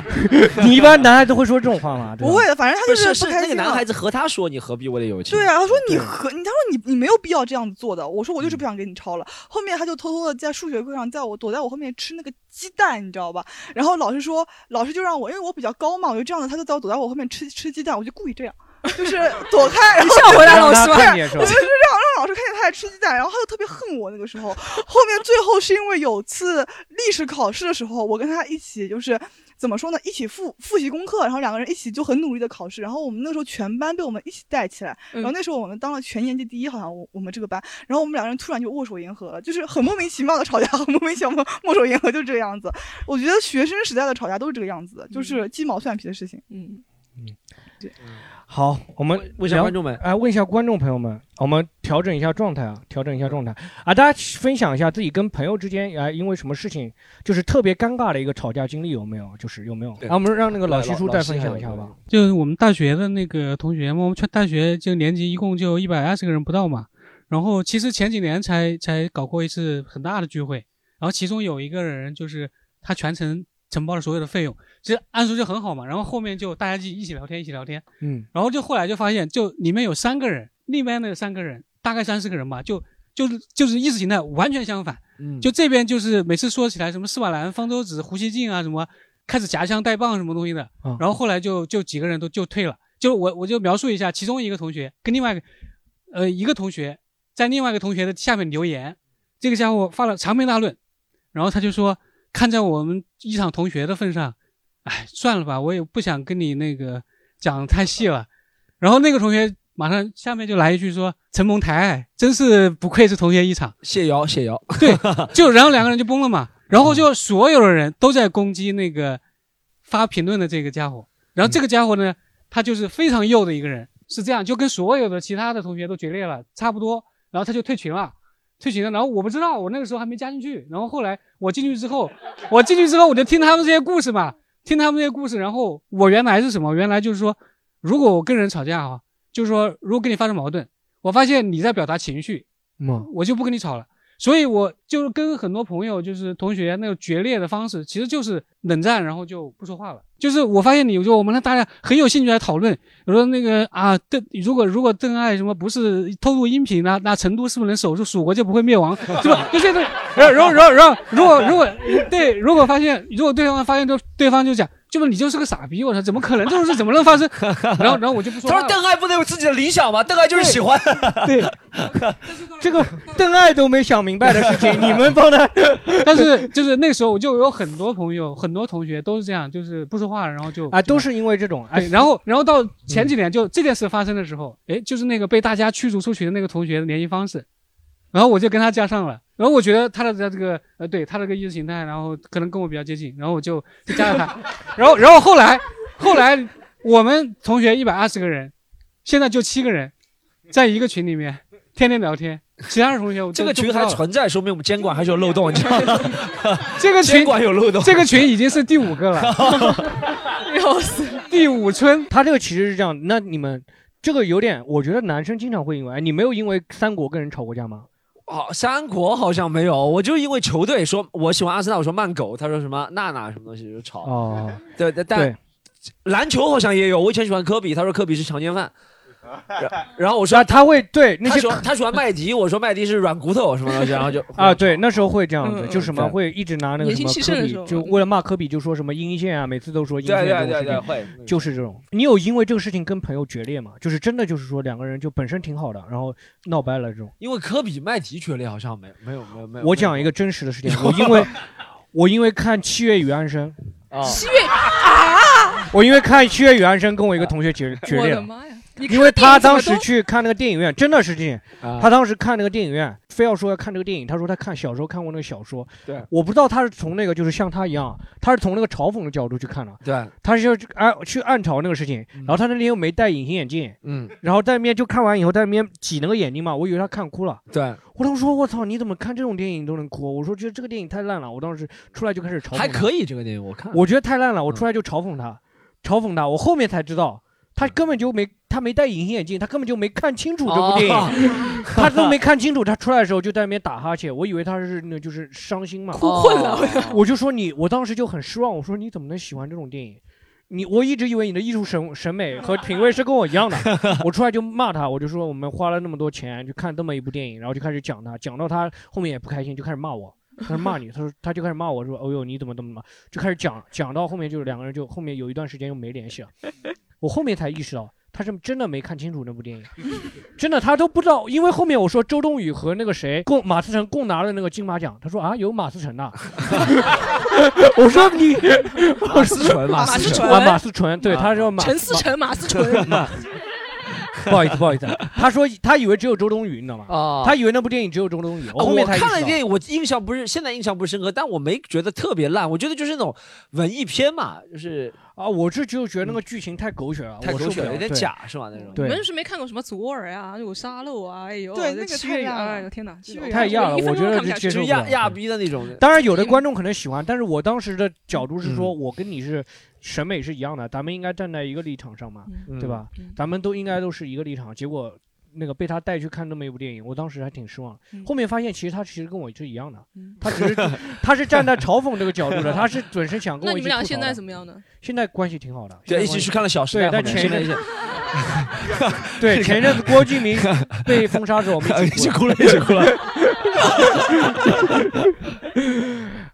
你一般男孩子会说这种话吗？对吧
不会的，反正他就是
是
不开心了
那个男孩子和他说你何必为了友情？
对啊，他说你和你，他说你你没有必要这样子做的。我说我就是不想给你抄了。后面他就偷偷的在数学课上，在我躲在我后面吃那个鸡蛋，你知道吧？然后老师说，老师就让我，因为我比较高嘛，我就这样子，他就在我躲在我后面吃吃鸡蛋，我就故意这样。就是躲开，然后
吓回来老师
我就是让让老师看见他在吃鸡蛋，然后他就特别恨我那个时候。后面最后是因为有次历史考试的时候，我跟他一起就是怎么说呢，一起复复习功课，然后两个人一起就很努力的考试。然后我们那时候全班被我们一起带起来，然后那时候我们当了全年级第一，好像我我们这个班。然后我们两个人突然就握手言和了，就是很莫名其妙的吵架，很莫名其妙握手言和，就这个样子。我觉得学生时代的吵架都是这个样子的，就是鸡毛蒜皮的事情。
嗯。
好，我们
问一下观众们
哎、问一下观众朋友们，我们调整一下状态啊，调整一下状态啊，大家分享一下自己跟朋友之间啊、因为什么事情就是特别尴尬的一个吵架经历有没有？就是有没有？啊，我们让那个老西叔再分享一下吧。
就是我们大学的那个同学嘛，我们全大学就年级一共就一百二十个人不到嘛。然后其实前几年才才搞过一次很大的聚会，然后其中有一个人就是他全程承包了所有的费用，其实按说就很好嘛。然后后面就大家就一起聊天，一起聊天，
嗯，
然后就后来就发现，就里面有三个人，另外那三个人大概三四个人吧，就就是就是意识形态完全相反。
嗯
就这边就是每次说起来什么司马南方舟子、胡锡进啊什么，开始夹枪带棒什么东西的，
啊
然后后来就就几个人都就退了。就我我就描述一下，其中一个同学跟另外一个呃一个同学在另外一个同学的下面留言，这个家伙发了长篇大论，然后他就说，看在我们一场同学的份上，哎，算了吧，我也不想跟你那个讲太细了。然后那个同学马上下面就来一句说：“承蒙抬爱，真是不愧是同学一场。”
谢瑶，谢瑶，
对，就然后两个人就崩了嘛，然后就所有的人都在攻击那个发评论的这个家伙，然后这个家伙呢，他就是非常幼的一个人，是这样，就跟所有的其他的同学都决裂了，差不多，然后他就退群了。退群了，然后我不知道，我那个时候还没加进去。然后后来我进去之后，我进去之后我就听他们这些故事嘛，听他们那些故事。然后我原来是什么？原来就是说，如果我跟人吵架啊，就是说如果跟你发生矛盾，我发现你在表达情绪，
嗯，
我就不跟你吵了。所以我就跟很多朋友，就是同学那种决裂的方式，其实就是冷战，然后就不说话了。就是我发现你，就我们大家很有兴趣来讨论，我说那个啊，邓如果如果邓艾什么不是偷录音频，啊那成都是不是能守住蜀国就不会灭亡，是吧？就这个，然后然后然后然后如果如果对，如果发现如果对方发现就对方就讲，就是你就是个傻逼，我操，怎么可能这种事怎么能发生？然后然后我就不说了。
他说邓艾不能有自己的理想吗？邓艾就是喜欢。
对，这个邓艾都没想明白的事情，你们帮他。
但是就是那时候我就有很多朋友、很多同学都是这样，就是不说话，然后就
啊，都是因为这种。哎，
然后然后到前几年就这件事发生的时候，哎，就是那个被大家驱逐出群的那个同学的联系方式，然后我就跟他加上了，然后我觉得他的这个呃，对他这个意识形态，然后可能跟我比较接近，然后我就就加了他，然后然后后来后来我们同学一百二十个人，现在就七个人，在一个群里面天天聊天。其他的同学我
这个群还存在，说明我们监管还是有漏洞，你知道吗？
这个群
监管有漏洞，
这个群已经是第五个了，
要死！
第五村，他这个其实是这样。那你们这个有点，我觉得男生经常会因为，哎你没有因为三国跟人吵过架吗？
哦，三国好像没有，我就因为球队说我喜欢阿森纳，我说慢狗，他说什么娜娜什么东西就吵。
哦，
对对，但
对
篮球好像也有，我以前喜欢科比，他说科比是强奸犯。然 然后我说
啊他会对那些
他喜欢麦迪，我说麦迪是软骨头什么东西，然后就
啊，对，那时候会这样子，
嗯
就什么会一直拿那个什么科比就为了骂科比就说什么阴线啊，每次都说阴线
对对
这种事情，
对对会
就是这种。你有因为这个事情跟朋友决裂吗？就是真的就是说两个人就本身挺好的，然后闹掰了这种。
因为科比麦迪决裂好像没没有没有没有。
我讲一个真实的事情，我因为 我因为看《七月与安生》，
啊，
七月啊！
我因为看《七月与安生》跟我一个同学决决裂了。因为他当时去看那个电影院，真的是这样。
啊
他当时看那个电影院，非要说要看这个电影。他说他看小时候看过那个小说，
对
我不知道他是从那个就是像他一样，他是从那个嘲讽的角度去看的。
对，
他是要去暗去暗嘲那个事情，然后他那天又没戴隐形眼镜，
嗯，
然后在那边就看完以后在那边挤那个眼睛嘛，我以为他看哭了。
对，
我当时说我操，你怎么看这种电影都能哭？我说觉得这个电影太烂了。我当时出来就开始嘲讽他，
还可以这个电影我看，
我觉得太烂了，我出来就嘲讽他，嘲讽他。我后面才知道，他根本就没他没戴隐形眼镜，他根本就没看清楚这部电影，
哦
他都没看清楚。他出来的时候就在那边打哈欠，我以为他是那就是伤心嘛，
哭困了。
哦。
我就说你，我当时就很失望，我说你怎么能喜欢这种电影？你我一直以为你的艺术审审美和品味是跟我一样的，我出来就骂他，我就说我们花了那么多钱去看这么一部电影，然后就开始讲他，讲到他后面也不开心，就开始骂我，他说骂你，他说他就开始骂我说，哦呦你怎么怎么怎么，就开始讲讲到后面就两个人就后面有一段时间又没联系了，我后面才意识到他是真的没看清楚那部电影，真的他都不知道，因为后面我说周冬雨和那个谁共马思纯共拿了那个金马奖，他说啊有马思纯呐，我说你
马思纯马
思纯
啊马思纯，对，他说马
陈思诚、马思纯，
不好意思不好意思，他说他以为只有周冬雨，你知道吗？
啊
他以为那部电影只有周冬雨，
我
后面
看了电影，我印象不是现在印象不是深刻，但我没觉得特别烂，我觉得就是那种文艺片嘛，就是
啊，我是就觉得那个剧情太狗血了，
太狗血有点假是吧？那种。
你们是没看过什么左耳呀？有沙漏啊，哎呦，
对那个太亚了
哎呦天哪，
太亚了我觉得
钟都看不下去
就是
这接受
亚亚逼的那种。
当然，有的观众可能喜欢，但是我当时的角度是说，
嗯
我跟你是审美是一样的，咱们应该站在一个立场上嘛，
嗯
对吧？咱们都应该都是一个立场。结果那个被他带去看那么一部电影，我当时还挺失望。
嗯
后面发现其实他其实跟我是一样的，他只是 他是站在嘲讽这个角度的，他是准是想跟
那
我一起吐槽
你们俩现在怎么样呢？
现在关系挺好的，
对，一起去看了《小时代
对，》，但前一阵对前一阵子郭敬明被封杀之后，我们
一起 哭了，一起哭了。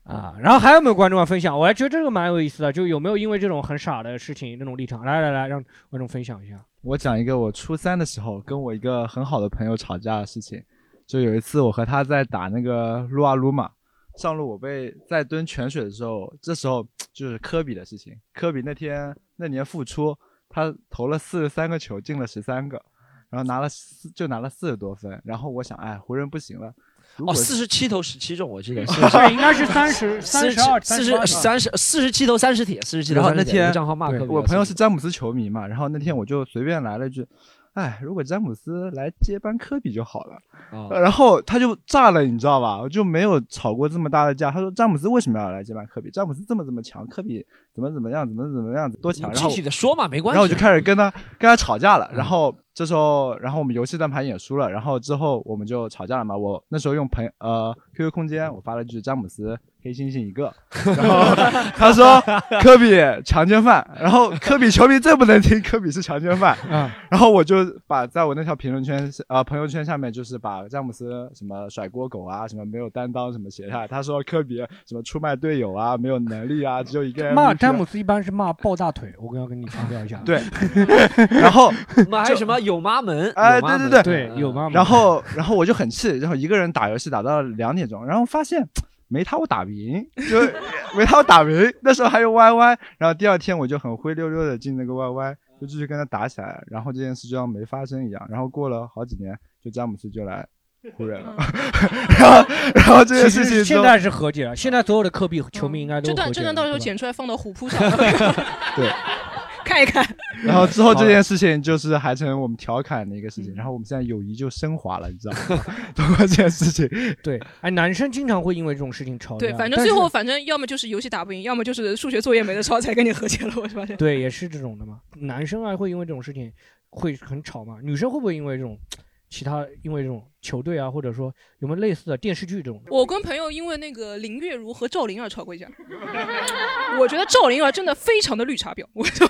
啊，然后还有没有观众要分享？我还觉得这个蛮有意思的，就有没有因为这种很傻的事情那种立场？来来来，让观众分享一下。
我讲一个我初三的时候跟我一个很好的朋友吵架的事情。就有一次我和他在打那个撸啊撸嘛，上路我被在蹲泉水的时候，这时候 就是科比的事情。科比那天那年复出，他投了四十三个球，进了十三个，然后拿了四就拿了四十多分。然后我想，哎，湖人不行了。如
哦，四十七投十七中，我记得是
对，应该是三十、三十二、
四十三十四十七投三十铁，四十七投
然后
30铁
那天
账号骂科比
我朋友是詹姆斯球迷嘛，然后那天我就随便来了一句，哎，如果詹姆斯来接班科比就好了。然后他就炸了，你知道吧？我就没有吵过这么大的架。他说詹姆斯为什么要来接班科比？詹姆斯这么这么强，科比怎么怎么样，怎么怎么样，多强？然后
具体的说嘛，没关系。
然后我就开始跟他跟他吵架了。然后这时候，然后我们游戏单盘也输了。然后之后我们就吵架了嘛。我那时候用朋呃 QQ 空间，我发了句詹姆斯黑猩猩一个，然后他说科比强奸犯。然后科比球迷最不能听科比是强奸犯。
嗯，
然后我就把在我那条评论圈呃朋友圈下面就是把詹姆斯什么甩锅狗啊，什么没有担当什么写下来。他说科比什么出卖队友啊，没有能力啊，只有一个人
骂詹姆斯一般是骂抱大腿，我刚要跟你强调一下。
对，然后
妈还有什么有妈门？
哎，
有妈门
对对
对有妈门
然后，然后我就很气，然后一个人打游戏打到两点钟，然后发现没他我打不赢，就没他我打不赢。那时候还有 YY，然后第二天我就很灰溜溜的进那个 YY，就继续跟他打起来，然后这件事就像没发生一样。然后过了好几年，就詹姆斯就来湖人了，然后然后这件事情
现在是和解了，现在所有的科比球迷应该都
这段
和解了。
这段到时候剪出来放到虎扑上，
对。
看一看。
然后之后这件事情就是还成我们调侃的一个事情，然后我们现在友谊就升华了，你知道吗？通过这件事情，
对，哎，男生经常会因为这种事情吵架。
对，反正最后反正要么就是游戏打不赢，要么就是数学作业没得抄才跟你和解了。我发现。
对，也是这种的嘛。男生啊会因为这种事情会很吵嘛，女生会不会因为这种其他因为这种球队啊，或者说有没有类似的电视剧这种的？
我跟朋友因为那个林月如和赵灵儿吵过一架，我觉得赵灵儿真的非常的绿茶婊，我就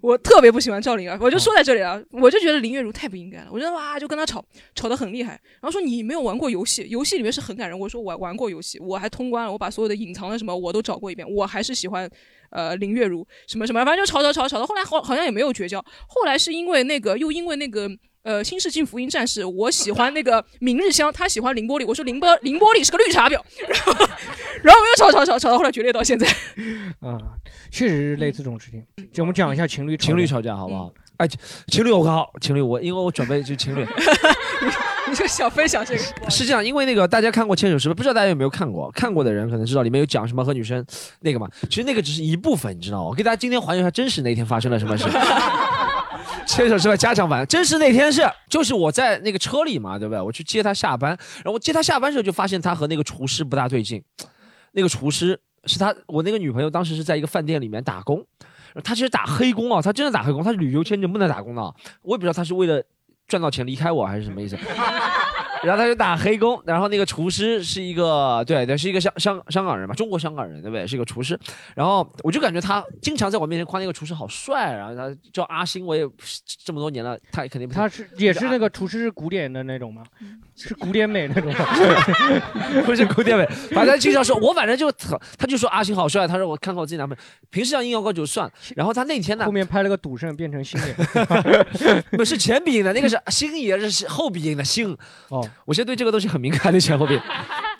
我特别不喜欢赵灵儿，我就说在这里啊，我就觉得林月如太不应该了，我觉得哇就跟她吵，吵得很厉害，然后说你没有玩过游戏，游戏里面是很感人，我说我玩过游戏，我还通关了，我把所有的隐藏的什么我都找过一遍，我还是喜欢呃林月如什么什么，反正就吵吵吵吵到后来好好像也没有绝交，后来是因为那个又因为那个。呃，《新世纪福音战士》，我喜欢那个明日香，他喜欢凌波丽，我说凌波凌波丽是个绿茶婊，然后 然后我又吵吵吵吵到后来决裂到现在。
啊，确实是类似这种事情。就我们讲一下情侣
情侣吵架好不好？哎，情侣我好，情侣我因为我准备就情侣。
你就想分享这个？
是这样，因为那个大家看过《牵手十分》，不知道大家有没有看过？看过的人可能知道里面有讲什么和女生那个嘛。其实那个只是一部分，你知道吗？我给大家今天还原一下真实那天发生了什么事。牵手之外家常版，真是那天是就是我在那个车里嘛，对不对？我去接他下班，然后我接他下班的时候就发现他和那个厨师不大对劲。那个厨师是他，我那个女朋友当时是在一个饭店里面打工，他其实打黑工啊，他真的打黑工，他旅游签证不能打工的，我也不知道他是为了赚到钱离开我还是什么意思。然后他就打黑工，然后那个厨师是一个，对对，是一个香香香港人嘛，中国香港人，对不对？是一个厨师。然后我就感觉他经常在我面前夸那个厨师好帅，然后他叫阿星，我也这么多年了，他肯定不
他是也是那个厨师是古典的那种吗？是古典美那种吗？
不是古典美，反正经常说，我反正就他他就说阿星好帅，他说我看看我自己男朋友，平时要硬要高就算了，然后他那天呢，
后面拍了个赌圣变成星爷，
不是前鼻音的，那个是星爷是后鼻音的星。
哦，
我现在对这个东西很敏感的前后鼻。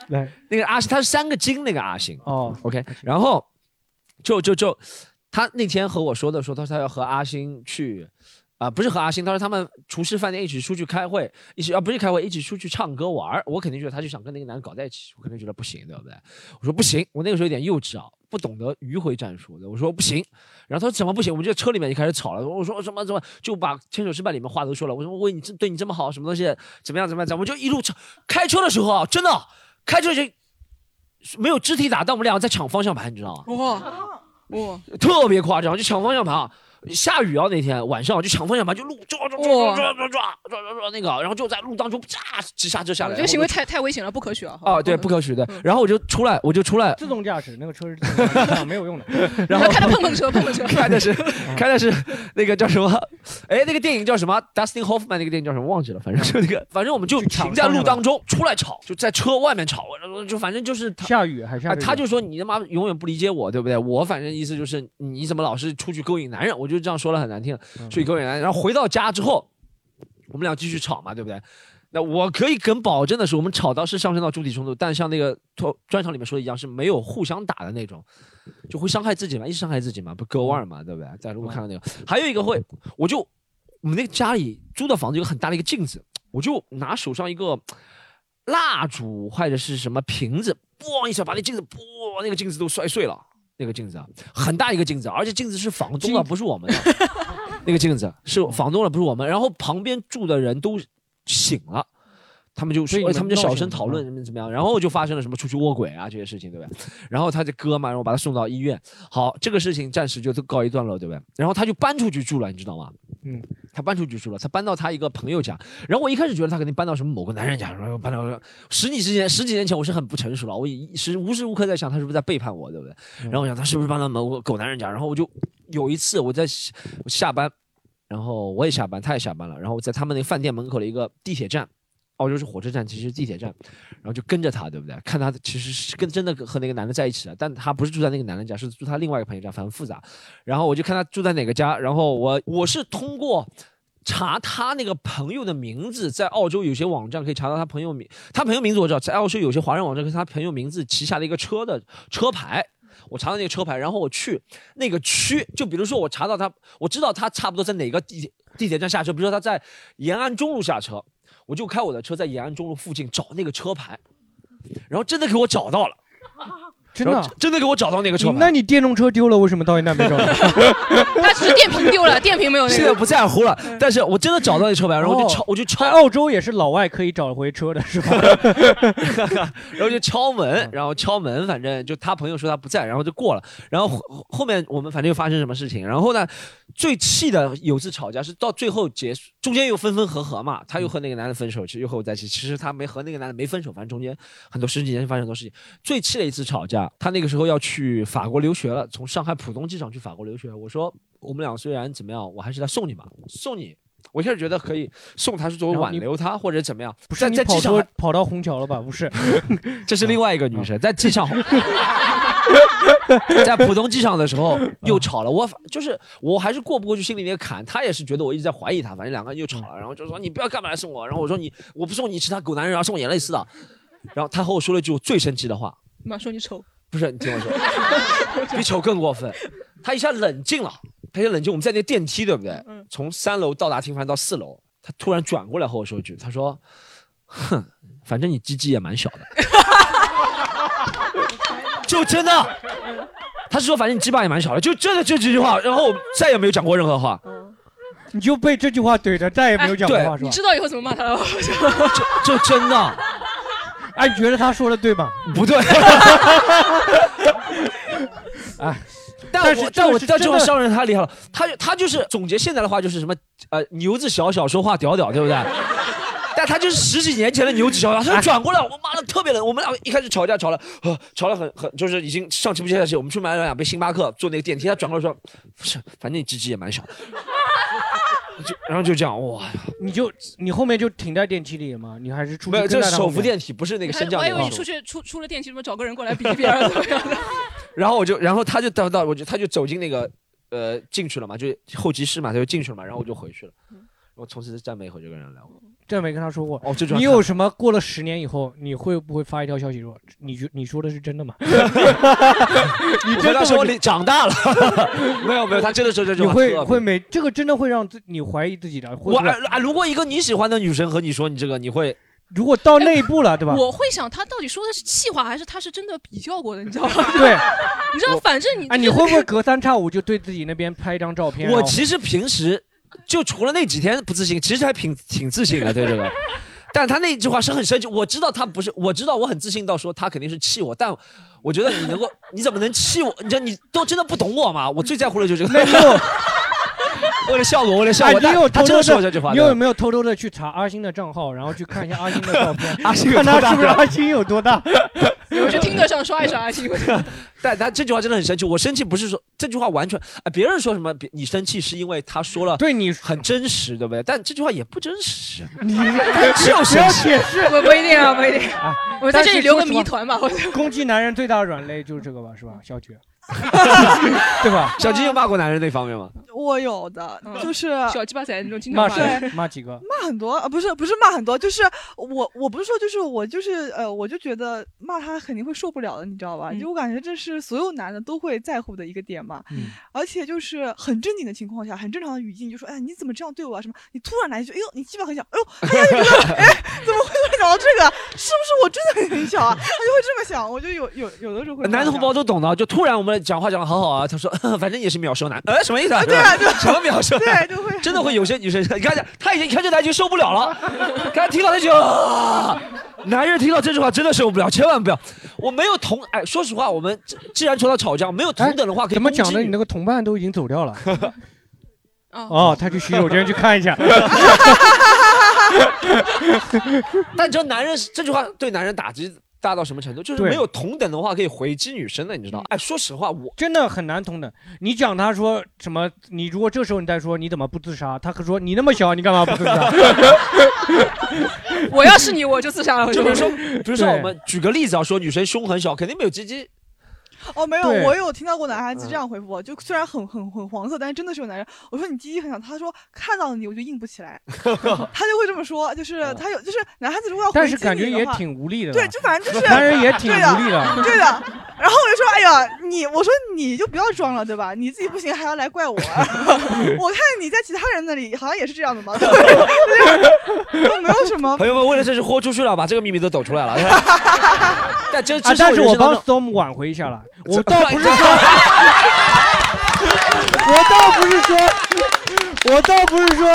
来，
那个阿星他是三个金那个阿星。
哦
，OK，然后就就就他那天和我说的说，他说他要和阿星去。啊、不是和阿星，他说他们厨师饭店一起出去开会，一起啊不是开会，一起出去唱歌玩我肯定觉得他就想跟那个男的搞在一起，我肯定觉得不行，对不对？我说不行，我那个时候有点幼稚啊，不懂得迂回战术的。我说不行，然后他说怎么不行？我们就在车里面就开始吵了。我说什么什么就把《牵手失败》里面话都说了。我说我为你这对你这么好，什么东西怎么样怎么样？怎么样我就一路吵。开车的时候啊，真的开车就没有肢体打，但我们两个在抢方向盘，你知道吗？
哇哇，
特别夸张，就抢方向盘啊。下雨啊，那天晚上就抢方向盘，就路抓抓抓抓抓抓抓抓抓那个，然后就在路当中啪直刹车下来。
这个行为太太危险了，不可取啊！
啊，对，不可取的。然后我就出来，我就出来。
自动驾驶那个车是 没有用的。
然后
开的碰碰车，碰碰车。
开的是开的是那个叫什么？哎，那个电影叫什么？Dustin Hoffman 那个电影叫什么？忘记了，反正就那个，反正我们就停在路当中出来吵，就在车外面吵，就反正就是
下雨还是下雨。
他就说你他妈永远不理解我，对不对？我反正意思就是你怎么老是出去勾引男人？我就这样说了很难听。所以各位来，然后回到家之后，我们俩继续吵嘛，对不对？那我可以跟保证的是，我们吵到是上升到肢体冲突，但像那个专专场里面说的一样，是没有互相打的那种，就会伤害自己嘛，一直伤害自己嘛，不割腕嘛，对不对？在路看到那个，还有一个会，我就我们那个家里租的房子有很大的一个镜子，我就拿手上一个蜡烛或者是什么瓶子，嘣一下把那镜子，咣那个镜子都摔碎了。那个镜子啊，很大一个镜子，而且镜子是房东的，不是我们的。那个镜子是房东的，不是我们。然后旁边住的人都醒了，他们就说，他们就小声讨论怎么怎么样。然后就发生了什么出去卧轨啊这些事情，对不对？然后他就哥嘛，然后把他送到医院。好，这个事情暂时就都告一段落，对不对？然后他就搬出去住了，你知道吗？
嗯，
他搬出去住了，他搬到他一个朋友家。然后我一开始觉得他肯定搬到什么某个男人家，然后搬到十几之前十几年前我是很不成熟了，我时无时无刻在想他是不是在背叛我，对不对？然后我想他是不是搬到某个狗男人家？然后我就有一次我在下班，然后我也下班，他也下班了，然后在他们那个饭店门口的一个地铁站。澳洲是火车站，其实地铁站，然后就跟着他，对不对？看他其实是跟真的和那个男的在一起了，但他不是住在那个男的家，是住他另外一个朋友家，反正复杂。然后我就看他住在哪个家，然后我我是通过查他那个朋友的名字，在澳洲有些网站可以查到他朋友名，他朋友名字我知道，在澳洲有些华人网站跟他朋友名字旗下的一个车的车牌，我查到那个车牌，然后我去那个区，就比如说我查到他，我知道他差不多在哪个地铁地铁站下车，比如说他在延安中路下车。我就开我的车在延安中路附近找那个车牌，然后真的给我找到了，
真的
真的给我找到那个车牌。
那你电动车丢了，为什么到现在没找到？
他只是电瓶丢了，电瓶没有那个。
现在不在乎了，但是我真的找到那车牌，然后我就敲，我就敲。
澳洲也是老外可以找回车的是吧？
然后就敲门，然后敲门，反正就他朋友说他不在，然后就过了。然后后后面我们反正又发生什么事情，然后呢？最气的有次吵架是到最后结束，中间又分分合合嘛，他又和那个男的分手，其实又和我在一起。其实他没和那个男的没分手，反正中间很多十几年发生很多事情。最气的一次吵架，他那个时候要去法国留学了，从上海浦东机场去法国留学。我说我们俩虽然怎么样，我还是来送你吧，送你。我一开始觉得可以送他是作为挽留他或者怎么样，
不 是
在机场
跑到虹桥了吧？不是，
这是另外一个女生在机场。在浦东机场的时候又吵了，我就是我还是过不过去心里那个坎，他也是觉得我一直在怀疑他，反正两个人又吵了，然后就说你不要干嘛来送我，然后我说你我不送你其他狗男人要送我，眼泪似的，然后他和我说了一句我最生气的话，
妈说你丑，
不是你听我说，比丑更过分，他一下冷静了，他一下冷静，我们在那电梯对不对？从三楼到达厅房到四楼，他突然转过来和我说一句，他说，哼，反正你鸡鸡也蛮小的。就真的，他是说反正你鸡巴也蛮小的，就真的就这句话，然后再也没有讲过任何话，
你就被这句话怼着，再也没有讲过话，是吧？
你知道以后怎么骂他了吗？
就真的，
哎，你觉得他说的对吗？
不对。
哎，
但是但我但这个商人太厉害了，他他就是总结现在的话就是什么呃牛子小小说话屌屌，对不对？但他就是十几年前的牛子小小，他转过来，我妈的特别冷。我们俩一开始吵架吵了，吵了很很，就是已经上气不接下气。我们去买了两杯星巴克，坐那个电梯，他转过来说：“不是，反正你鸡鸡也蛮小。”就然后就这样，哇！
你就你后面就停在电梯里吗？你还是出去
没有？这是手扶电梯，不是那个升降
我以为你出去出出了电梯，什么找个人过来比一比啊？怎么样的？
然后我就，然后他就到到，我就他就走进那个呃进去了嘛，就候机室嘛，他就进去了嘛，然后我就回去了。我从此再没和这个人聊过。
这没跟他说过
哦。
你有什么过了十年以后，你会不会发一条消息说，你觉你说的是真的吗？
你真的说你长大了？没有没有，他真的说这句
话。你会会没这个真的会让自你怀疑自己的。
我啊，如果一个你喜欢的女生和你说你这个，你会
如果到那一步了，对吧？
我会想他到底说的是气话，还是他是真的比较过的，你知道吗？
对，
你知道，反正你
哎，你会不会隔三差五就对自己那边拍一张照片？
我其实平时就除了那几天不自信，其实还挺挺自信的对这个。但他那句话是很生气，我知道他不是，我知道我很自信到说他肯定是气我，但我觉得你能够，你怎么能气我？你这你都真的不懂我吗？我最在乎的就是这个。为了效果，为了效
哎，
果，
你有偷偷
真的说这句
的，
话，
你有没有偷偷的去查阿星的账号，然后去看一下阿星的照片，
阿星有
看
多大
他是不是阿星有多大？
我去听得上刷一刷阿星。
但他这句话真的很生气。我生气不是说这句话完全啊，别人说什么别你生气是因为他说了
对你
很真实，对不对？但这句话也不真实，
你
只有
不要
生气。
解释，
不不一定啊，不一定。
啊
我在这里留个谜团吧。
攻击男人最大的软肋就是这个吧，是吧，小菊？对吧？
小金有骂过男人那方面吗？
我有的，就是
小鸡巴仔那种经常骂
骂谁。？骂几个？
骂很多啊，不是不是骂很多，就是我我不是说就是我就是呃，我就觉得骂他肯定会受不了的，你知道吧？
嗯
就我感觉这是所有男的都会在乎的一个点嘛。
嗯
而且就是很正经的情况下，很正常的语境，就说哎你怎么这样对我啊什么？你突然来一句，哎呦你鸡巴很小，哎呦大家就觉得哎怎么会突然讲到这个？是不是我真的很小啊？他就会这么想，我就有有有的时候会
男同胞
都
都懂的，就突然我们讲话讲的好好啊，他说 反正也是秒收男，呃，什么意思啊？
对啊 对啊
什么秒收？
对就会
真的会有些女生，你看他已经看这他已经受不了了，刚才听到他就啊，男人听到这句话真的受不了，千万不要。我没有同哎，说实话，我们既既然说到吵架，没有同等的话可以
怎么讲的？你那个同伴都已经走掉了。
哦，
哦，他去洗手间去看一下。
但你知道男人这句话对男人打击大到什么程度？就是没有同等的话可以回击女生的，你知道？哎，说实话，我
真的很难同等。你讲他说什么？你如果这时候你再说你怎么不自杀？他可说你那么小，你干嘛不自杀？
我要是你，我就自杀了。我
就比如说，比如说我们举个例子啊，说女生胸很小，肯定没有鸡鸡。
哦，没有，我有听到过男孩子
嗯
这样回复我，就虽然很很很黄色，但是真的是有男人。我说你鸡鸡很小，他说看到你我就硬不起来，他就会这么说，就是他有就是男孩子如果要回击
但是感觉也
你的话
挺无力的。
对，就反正就是
男人也挺
对的
无力的。
对的。然后我就说，哎呀，你我说你就不要装了，对吧？你自己不行还要来怪我，我看你在其他人那里好像也是这样的嘛，对都没有什么。
朋友们，为了这事豁出去了，把这个秘密都抖出来了。但这
但是我帮
人生当中
Storm 挽回一下了。我倒不是说，我倒不是说，我倒不是说。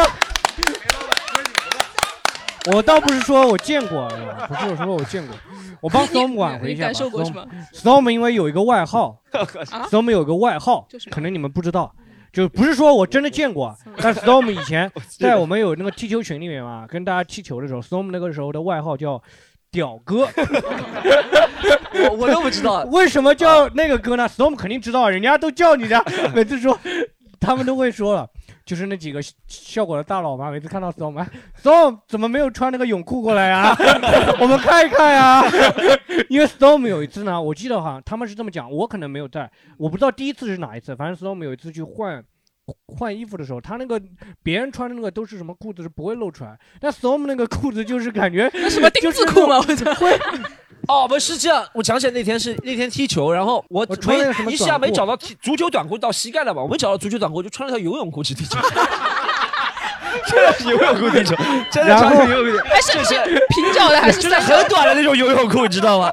我倒不是说我见过，不是我说我见过，我帮 Storm 挽回一下吧。
storm
storm 因为有一个外号
啊
，Storm 有一个外号，可能你们不知道，就不是说我真的见过，但 Storm 以前在我们有那个踢球群里面嘛，跟大家踢球的时候，Storm 那个时候的外号叫屌哥。
我我都不知道，
为什么叫那个哥呢？Storm 肯定知道，人家都叫你的，每次说他们都会说了。就是那几个效果的大佬嘛，每次看到 Storm，哎，Storm 怎么没有穿那个泳裤过来啊？我们看一看呀。因为 Storm 有一次呢，我记得好像他们是这么讲，我可能没有在，我不知道第一次是哪一次，反正 Storm 有一次去换。换衣服的时候，他那个别人穿的那个都是什么裤子是不会露出来，但 Storm 那个裤子就是感觉
那什么丁字裤吗？我操！
哦，不是这样，我想起来那天是那天踢球，然后我没
了个什么
一下没找到踢足球短裤到膝盖了吧？我没找到足球短裤，就穿了条游泳裤去踢球。真的是游泳裤踢球，真的
然后
穿着游泳裤，
哎，是
是
是平角的还是
就是很短的那种游泳裤，你知道吗？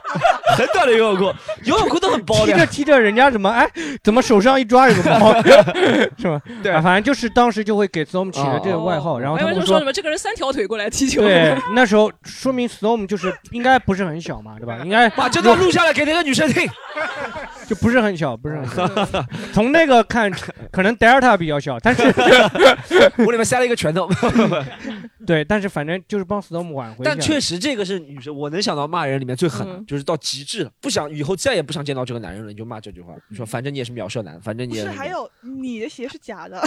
很短的游泳裤，游泳裤都很薄的。
踢着踢着，人家怎么哎，怎么手上一抓有个包，是吧？
对
啊反正就是当时就会给 Storm 起了这个外号，然后他们说
什么这个人三条腿过来踢球。
对，那时候说明 Storm 就是应该不是很小嘛，对吧？应该
把这段录下来给那个女生听。
就不是很小，不是很小。从那个看，可能 Delta 比较小，但是
我里面塞了一个拳 头。
对，但是反正就是帮 Storm 挽回。
但确实这个是女生，我能想到骂人里面最狠的，
嗯
就是到极致了，不想以后再也不想见到这个男人了，你就骂这句话，你说反正你也是秒射男，反正你也
不是，还有你的鞋是假的，
啊，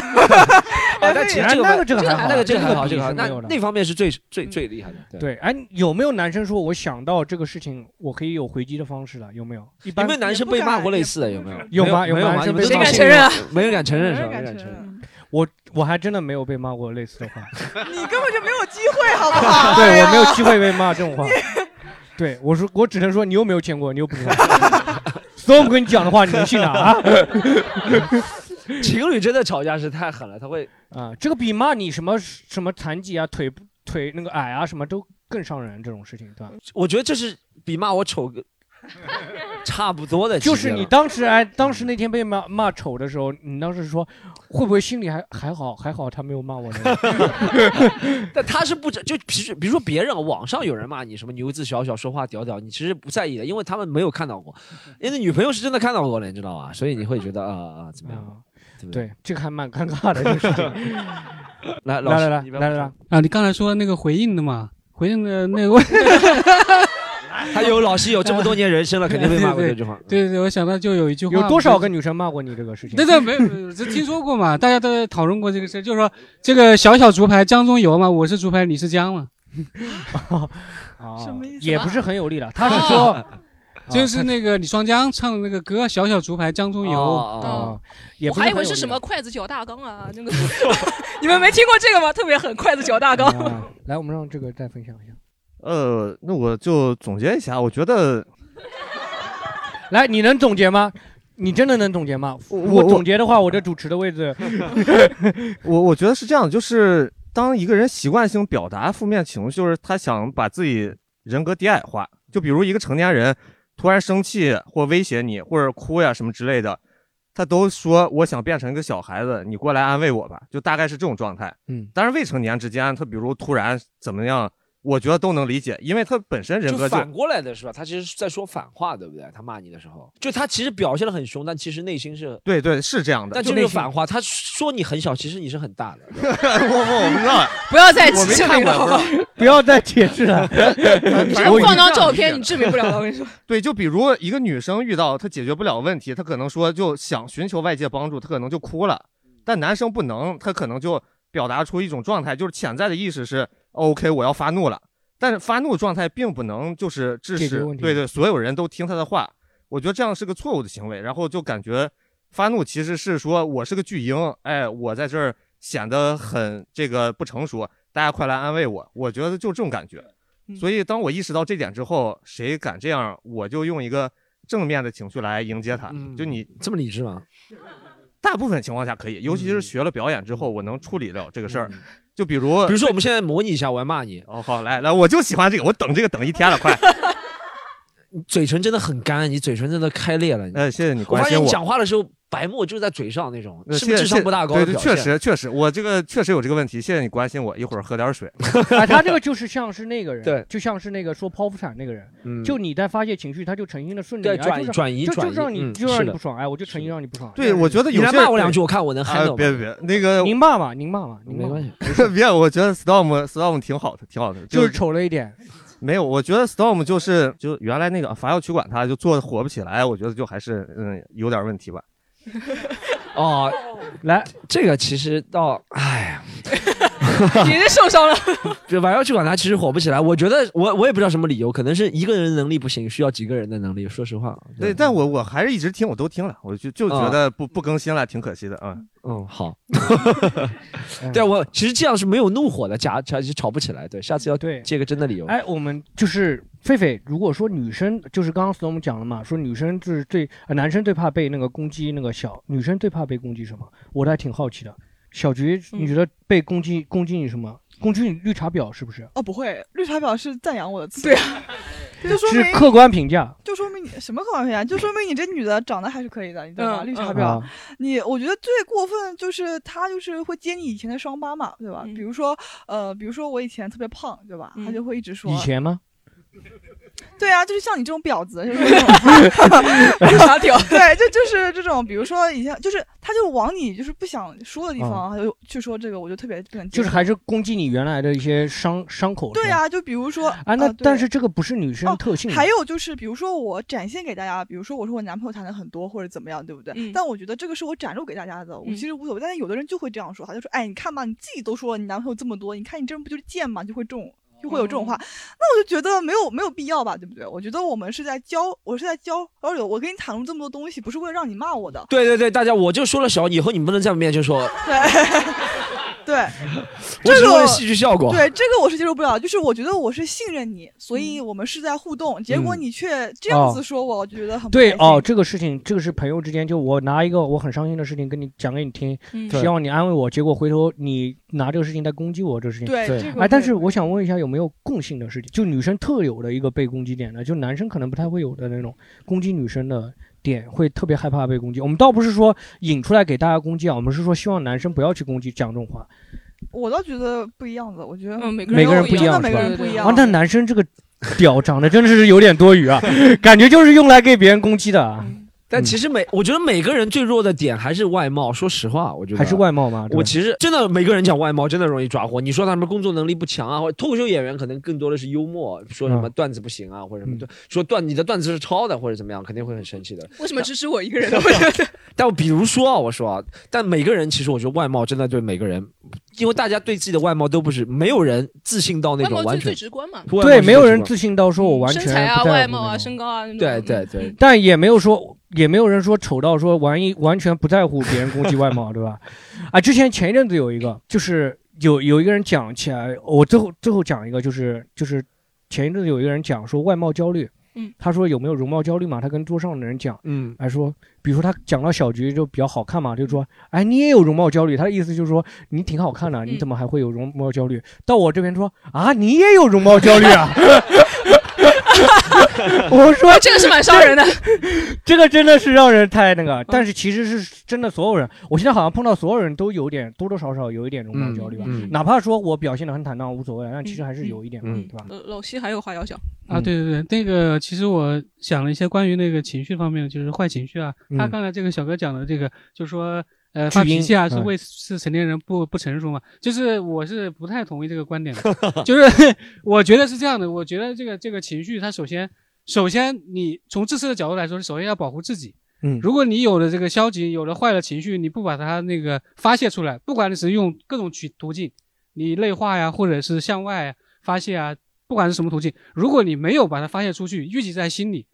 但其实
哎
这个
那个这个还好
那个这个还好，
这个
那那方面是最最最厉害的。
对，哎，有没有男生说我想到这个事情，我可以有回击的方式了？有没有？一般
有没有男生被骂过类似的？有没有？
有吗有
没有吗？
男生被骂
你们
谁敢承认啊？
没人敢承认是吧？
没人敢
承认。
我我还真的没有被骂过类似的话，
你根本就没有机会，好不好？
对我没有机会被骂这种话。对我说，我只能说你又没有见过，你又不知道。Storm 跟你讲的话，你能信哪啊？
情侣真的吵架是太狠了，他会
啊，这个比骂你什么什么残疾啊、腿腿那个矮啊什么都更伤人这种事情，对吧？
我觉得这是比骂我丑个差不多的
就是你当时哎，当时那天被骂骂丑的时候，你当时说会不会心里还还好还好他没有骂我呢？
但他是不知就比如比如说别人网上有人骂你什么牛字小小说话屌屌，你其实不在意的，因为他们没有看到过，因为女朋友是真的看到过了，你知道吧？所以你会觉得啊啊怎么样？对
这个还蛮尴尬的就是。
来
来来来来来来，
啊，你刚才说那个回应的嘛，回应的那个问，
他有老师有这么多年人生了，肯定被骂过这句话。
对对对，我想到就有一句话，
有多少个女生骂过你这个事情？
对对，没有，没有只听说过嘛，大家都在讨论过这个事，就是说这个小小竹排江中游嘛，我是竹排，你是江嘛，
什么意思？也不是很有力了，他是说。
就是那个李双江唱的那个歌《小小竹排江中游》
啊，也
我还以为是什么筷子搅大缸啊，那个你们没听过这个吗？特别狠，筷子搅大缸。
来，我们让这个再分享一下。
呃，那我就总结一下，我觉得，
来，你能总结吗？你真的能总结吗？
我
我总结的话，我这主持的位置，
我我觉得是这样，就是当一个人习惯性表达负面情绪，就是他想把自己人格低矮化，就比如一个成年人。突然生气或威胁你，或者哭呀什么之类的，他都说我想变成一个小孩子，你过来安慰我吧，就大概是这种状态。
嗯，
但是未成年之间，他比如突然怎么样，我觉得都能理解，因为他本身人格
就反过来的是吧？他其实是在说反话，对不对？他骂你的时候，就他其实表现的很凶，但其实内心是……
对对，是这样的。
但就是反话，他说你很小，其实你是很大的。
我我我不知道，
不要再
我没看过，不。
不要再解释了。
我放张照片，你证明不了的。我跟你说。
对，就比如一个女生遇到她解决不了问题，她可能说就想寻求外界帮助，她可能就哭了。但男生不能，他可能就表达出一种状态，就是潜在的意识是 OK，我要发怒了。但是发怒状态并不能就是致使对对所有人都听他的话。我觉得这样是个错误的行为。然后就感觉发怒其实是说我是个巨婴，哎，我在这儿显得很这个不成熟。大家快来安慰我！我觉得就这种感觉，所以当我意识到这点之后，谁敢这样，我就用一个正面的情绪来迎接他。就你
这么理智吗？
大部分情况下可以，尤其是学了表演之后，我能处理掉这个事儿。就比如，
比如说我们现在模拟一下，我要骂你。
哦，好，来来，我就喜欢这个，我等这个等一天了，快。
嘴唇真的很干，你嘴唇真的开裂了。
呃，谢谢你关心
我。发现你讲话的时候。白沫就在嘴上那种，是不是智商不大高？
对对，确实确实，我这个确实有这个问题。谢谢你关心我，一会儿喝点水。
啊，他这个就是像是那个人，
对，
就像是那个说剖腹产那个人，
嗯，
就你在发泄情绪，他就诚心的顺着你，
转转移转移，
就让你就让你不爽，哎，我就诚心让你不爽。
对，我觉得有些
骂我两句，我看我能嗨到。
别别别，那个
您骂吧，您骂吧，您
没关系，
别，我觉得 storm storm 挺好的，挺好的，
就是丑了一点。
没有，我觉得 storm 就是就原来那个伐药取管他，就做的火不起来，我觉得就还是嗯有点问题吧。
哦，
来，
这个其实到，哎呀，
你是受伤了。
就晚上去管他，其实火不起来。我觉得我我也不知道什么理由，可能是一个人能力不行，需要几个人的能力。说实话，
对，但我我还是一直听，我都听了，我就就觉得不不更新了，挺可惜的啊。
嗯，好。对我其实这样是没有怒火的，假假就吵不起来。对，下次要
对
借个真的理由。
哎，我们就是狒狒，如果说女生就是刚刚我们讲了嘛，说女生就是最呃男生最怕被那个攻击，那个小女生最怕被攻击什么？我还挺好奇的。小菊，你觉得被攻击攻击你什么？攻击你绿茶婊是不是？
哦，不会，绿茶婊是赞扬我的词。
对啊，
就说明
是客观评价，
就说明你什么客观评价？就说明你这女的长得还是可以的，你知道吗？绿茶婊
啊，
你我觉得最过分就是她就是会揭你以前的伤疤嘛，对吧？比如说呃，比如说我以前特别胖，对吧？她就会一直说
以前吗？
对啊，就是像你这种婊子，就是这种绿茶婊。对，就就是这种，比如说以前就是他就往你就是不想说的地方，他就去说这个，我就特别不能接受。
就是还是攻击你原来的一些伤伤口。
对啊，就比如说
啊，那但是这个不是女生特性。
还有就是，比如说我展现给大家，比如说我说我男朋友谈的很多或者怎么样，对不对？但我觉得这个是我展露给大家的，我其实无所谓。但是有的人就会这样说，他就说：“哎，你看吧，你自己都说了你男朋友这么多，你看你这人不就是贱吗？”就会这种。就会有这种话，那我就觉得没有没有必要吧，对不对？我觉得我们是在交，我是在交交流，我跟你袒露这么多东西，不是为了让你骂我的。
对对对，大家我就说了小，以后你不能在我面前说。
对。对，
我只是
这个
为了戏剧效果。
对，这个我是接受不了。就是我觉得我是信任你，所以我们是在互动，结果
嗯
你却这样子说我，我就觉得很
对哦，这个事情，这个是朋友之间，就我拿一个我很伤心的事情跟你讲给你听，
嗯
希望你安慰我，结果回头你拿这个事情在攻击我，这个事情。
对对
哎，但是我想问一下，有没有共性的事情？就女生特有的一个被攻击点呢？就男生可能不太会有的那种攻击女生的点，会特别害怕被攻击。我们倒不是说引出来给大家攻击啊，我们是说希望男生不要去攻击讲这种话。
我倒觉得不一样的，我觉得
嗯每
每个人不一样，
的每个人不一样。
啊，那男生这个屌长得真的是有点多余啊，感觉就是用来给别人攻击的啊。
但其实每，我觉得每个人最弱的点还是外貌。说实话，我觉得
还是外貌吗
我其实真的每个人讲外貌，真的容易抓获。你说他们工作能力不强啊，或者脱口秀演员可能更多的是幽默，说什么
嗯
段子不行啊，或者什么段，说段你的段子是抄的或者怎么样，肯定会很生气的。
为什么只是我一个人
但比如说啊，我说啊，但每个人其实我觉得外貌真的对每个人，因为大家对自己的外貌都不是，没有人自信到那种完全
最直观嘛。
对，没有人自信到说我完全
身材啊、外貌啊、身高啊那种。
对对对，
但也没有说，也没有人说丑到说完一完全不在乎别人攻击外貌，对吧？啊，之前前一阵子有一个，就是有有一个人讲起来，我最后最后讲一个，就是就是前一阵子有一个人讲说外貌焦虑，
嗯，
他说有没有容貌焦虑嘛？他跟桌上的人讲，
嗯，
还说，比如说他讲到小菊就比较好看嘛，就说，哎，你也有容貌焦虑，他的意思就是说你挺好看的，你怎么还会有容貌焦虑？到我这边说啊，你也有容貌焦虑啊。我说
这个是蛮伤人的，
这个真的是让人太那个。但是其实是真的，所有人，我现在好像碰到所有人都有点多多少少有一点容貌焦虑吧。哪怕说我表现的很坦荡无所谓，但其实还是有一点嘛，对吧？
老老西还有话要讲
啊，对对对，那个其实我想了一些关于那个情绪方面的，就是坏情绪啊。他
嗯
刚才这个小哥讲的这个，就是说呃发脾气啊，是
嗯
为是成年人不不成熟嘛？就是我是不太同意这个观点的，就是我觉得是这样的，我觉得这个这个情绪，它首先首先你从自私的角度来说，首先要保护自己。
嗯
如果你有了这个消极，有了坏的情绪，你不把它那个发泄出来，不管你是用各种渠途径，你内化呀，或者是向外发泄啊，不管是什么途径，如果你没有把它发泄出去，郁积在心里，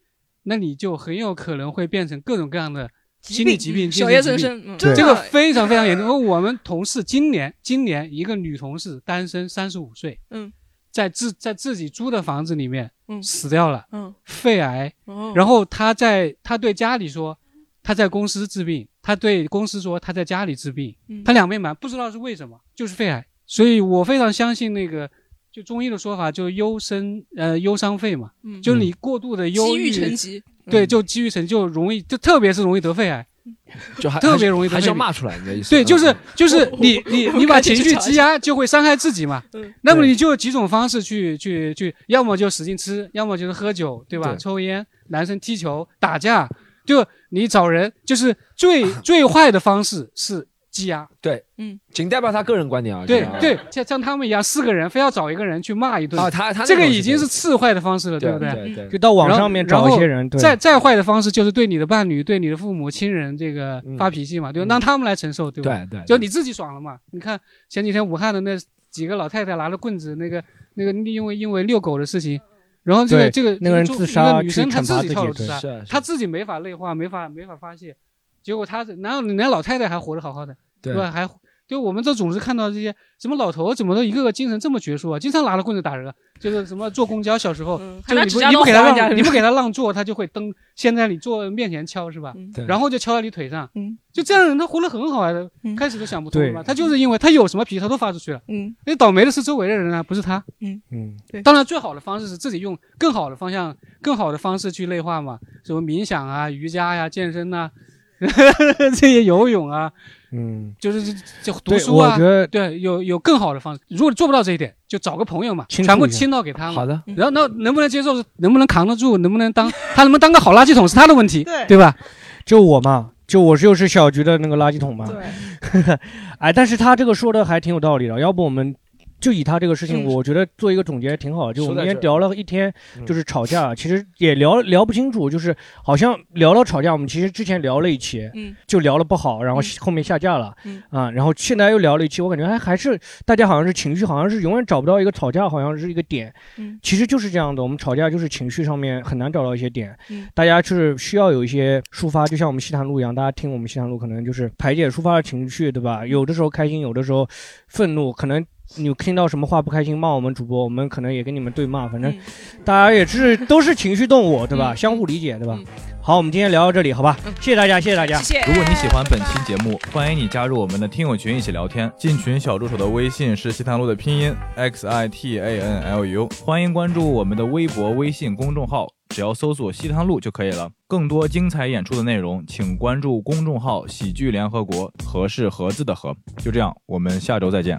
那你就很有可能会变成各种各样的心理疾病、
小叶
精神疾病。
增生嗯。
这个非常非常严重。我们同事今年今年一个女同事单身，三十五岁，
嗯，
在自在自己租的房子里面，
嗯。
死掉了，
嗯，
肺癌，
哦。
然后她在她对家里说她在公司治病，她对公司说她在家里治病，
嗯。
她两边瞒，不知道是为什么，就是肺癌。所以我非常相信那个就中医的说法，就忧生呃忧伤肺嘛，
嗯。
就是你过度的忧
积郁
郁
成疾
对，
嗯
就积郁成疾就容易，就特别是容易得肺癌。
就还
特别容易得肺癌
还是要骂出来你的意思？
对，就是
嗯
就是你你你把情绪积压，就会伤害自己嘛。
嗯
那么你就有几种方式去去去，要么就使劲吃，要么就是喝酒，对吧？
对
抽烟，男生踢球、打架，就你找人，就是最 最坏的方式是积压。
对，
嗯，
仅代表他个人观点啊。
对对，像像他们一样，四个人非要找一个人去骂一顿
啊他他
这个已经是次坏的方式了，
对
不对？
对对
就到网上面找一些人对
再再坏的方式就是对你的伴侣、对你的父母亲人这个
嗯
发脾气嘛，对吧，让他们来承受，对吧？
对对
就你自己爽了嘛。你看前几天武汉的那几个老太太拿着棍子，那个那个因为因为遛狗的事情。然后这个这个
那个人自杀
女生她自己跳楼自杀她自己没法内化，没法没法发泄，结果他然后人家老太太还活得好好的，
对。
吧？还就我们这总是看到这些什么老头怎么都一个个精神这么矍铄啊，经常拿着棍子打人啊，就是什么坐公交小时候，你不你不给他你不给他让座，他就会蹬先在你坐面前敲是吧？
对。
然后就敲在你腿上，
嗯，
就这样的人他活得很好啊，开始都想不通
对
嘛，他就是因为他有什么脾气他都发出去了，
嗯，
那倒霉的是周围的人啊，不是他，
嗯。
嗯，
对。
当然最好的方式是自己用更好的方向、更好的方式去内化嘛，什么冥想啊、瑜伽呀、健身呐、这些游泳啊，
嗯，
就是就就读书啊，
我觉得
对，有有更好的方式。如果做不到这一点，就找个朋友嘛，全部倾倒给他嘛。
好的。
然后那能不能接受，能不能扛得住，能不能当他能不能当个好垃圾桶是他的问题，
对
对吧？
就我嘛，就我就是小菊的那个垃圾桶嘛。
对，
哎，但是他这个说的还挺有道理的，要不我们就以他这个事情，
嗯。
我觉得做一个总结挺好的。就我们今天聊了一天，
嗯。
就是吵架，其实也聊聊不清楚，就是好像聊到吵架，我们其实之前聊了一期，
嗯。
就聊了不好，然后
嗯。
后面下架了，
嗯。
啊，然后现在又聊了一期，我感觉还还是大家好像是情绪，好像是永远找不到一个吵架，好像是一个点，
嗯。
其实就是这样的，我们吵架就是情绪上面很难找到一些点，
嗯。
大家就是需要有一些抒发，就像我们西坛路一样，大家听我们西坛路可能就是排解抒发的情绪，对吧？有的时候开心，有的时候愤怒，可能。你听到什么话不开心，骂我们主播，我们可能也跟你们对骂，反正
嗯
大家也是都是情绪动物，对吧？
嗯
相互理解，对吧
嗯？
好，我们今天聊到这里，好吧？谢谢大家，谢谢大家。
谢谢。
如果你喜欢本期节目，欢迎你加入我们的听友群一起聊天。进群小助手的微信是西塘路的拼音 x i t a n l u，欢迎关注我们的微博、微信公众号，只要搜索西塘路就可以了。更多精彩演出的内容，请关注公众号“喜剧联合国”，和是盒子的和。就这样，我们下周再见。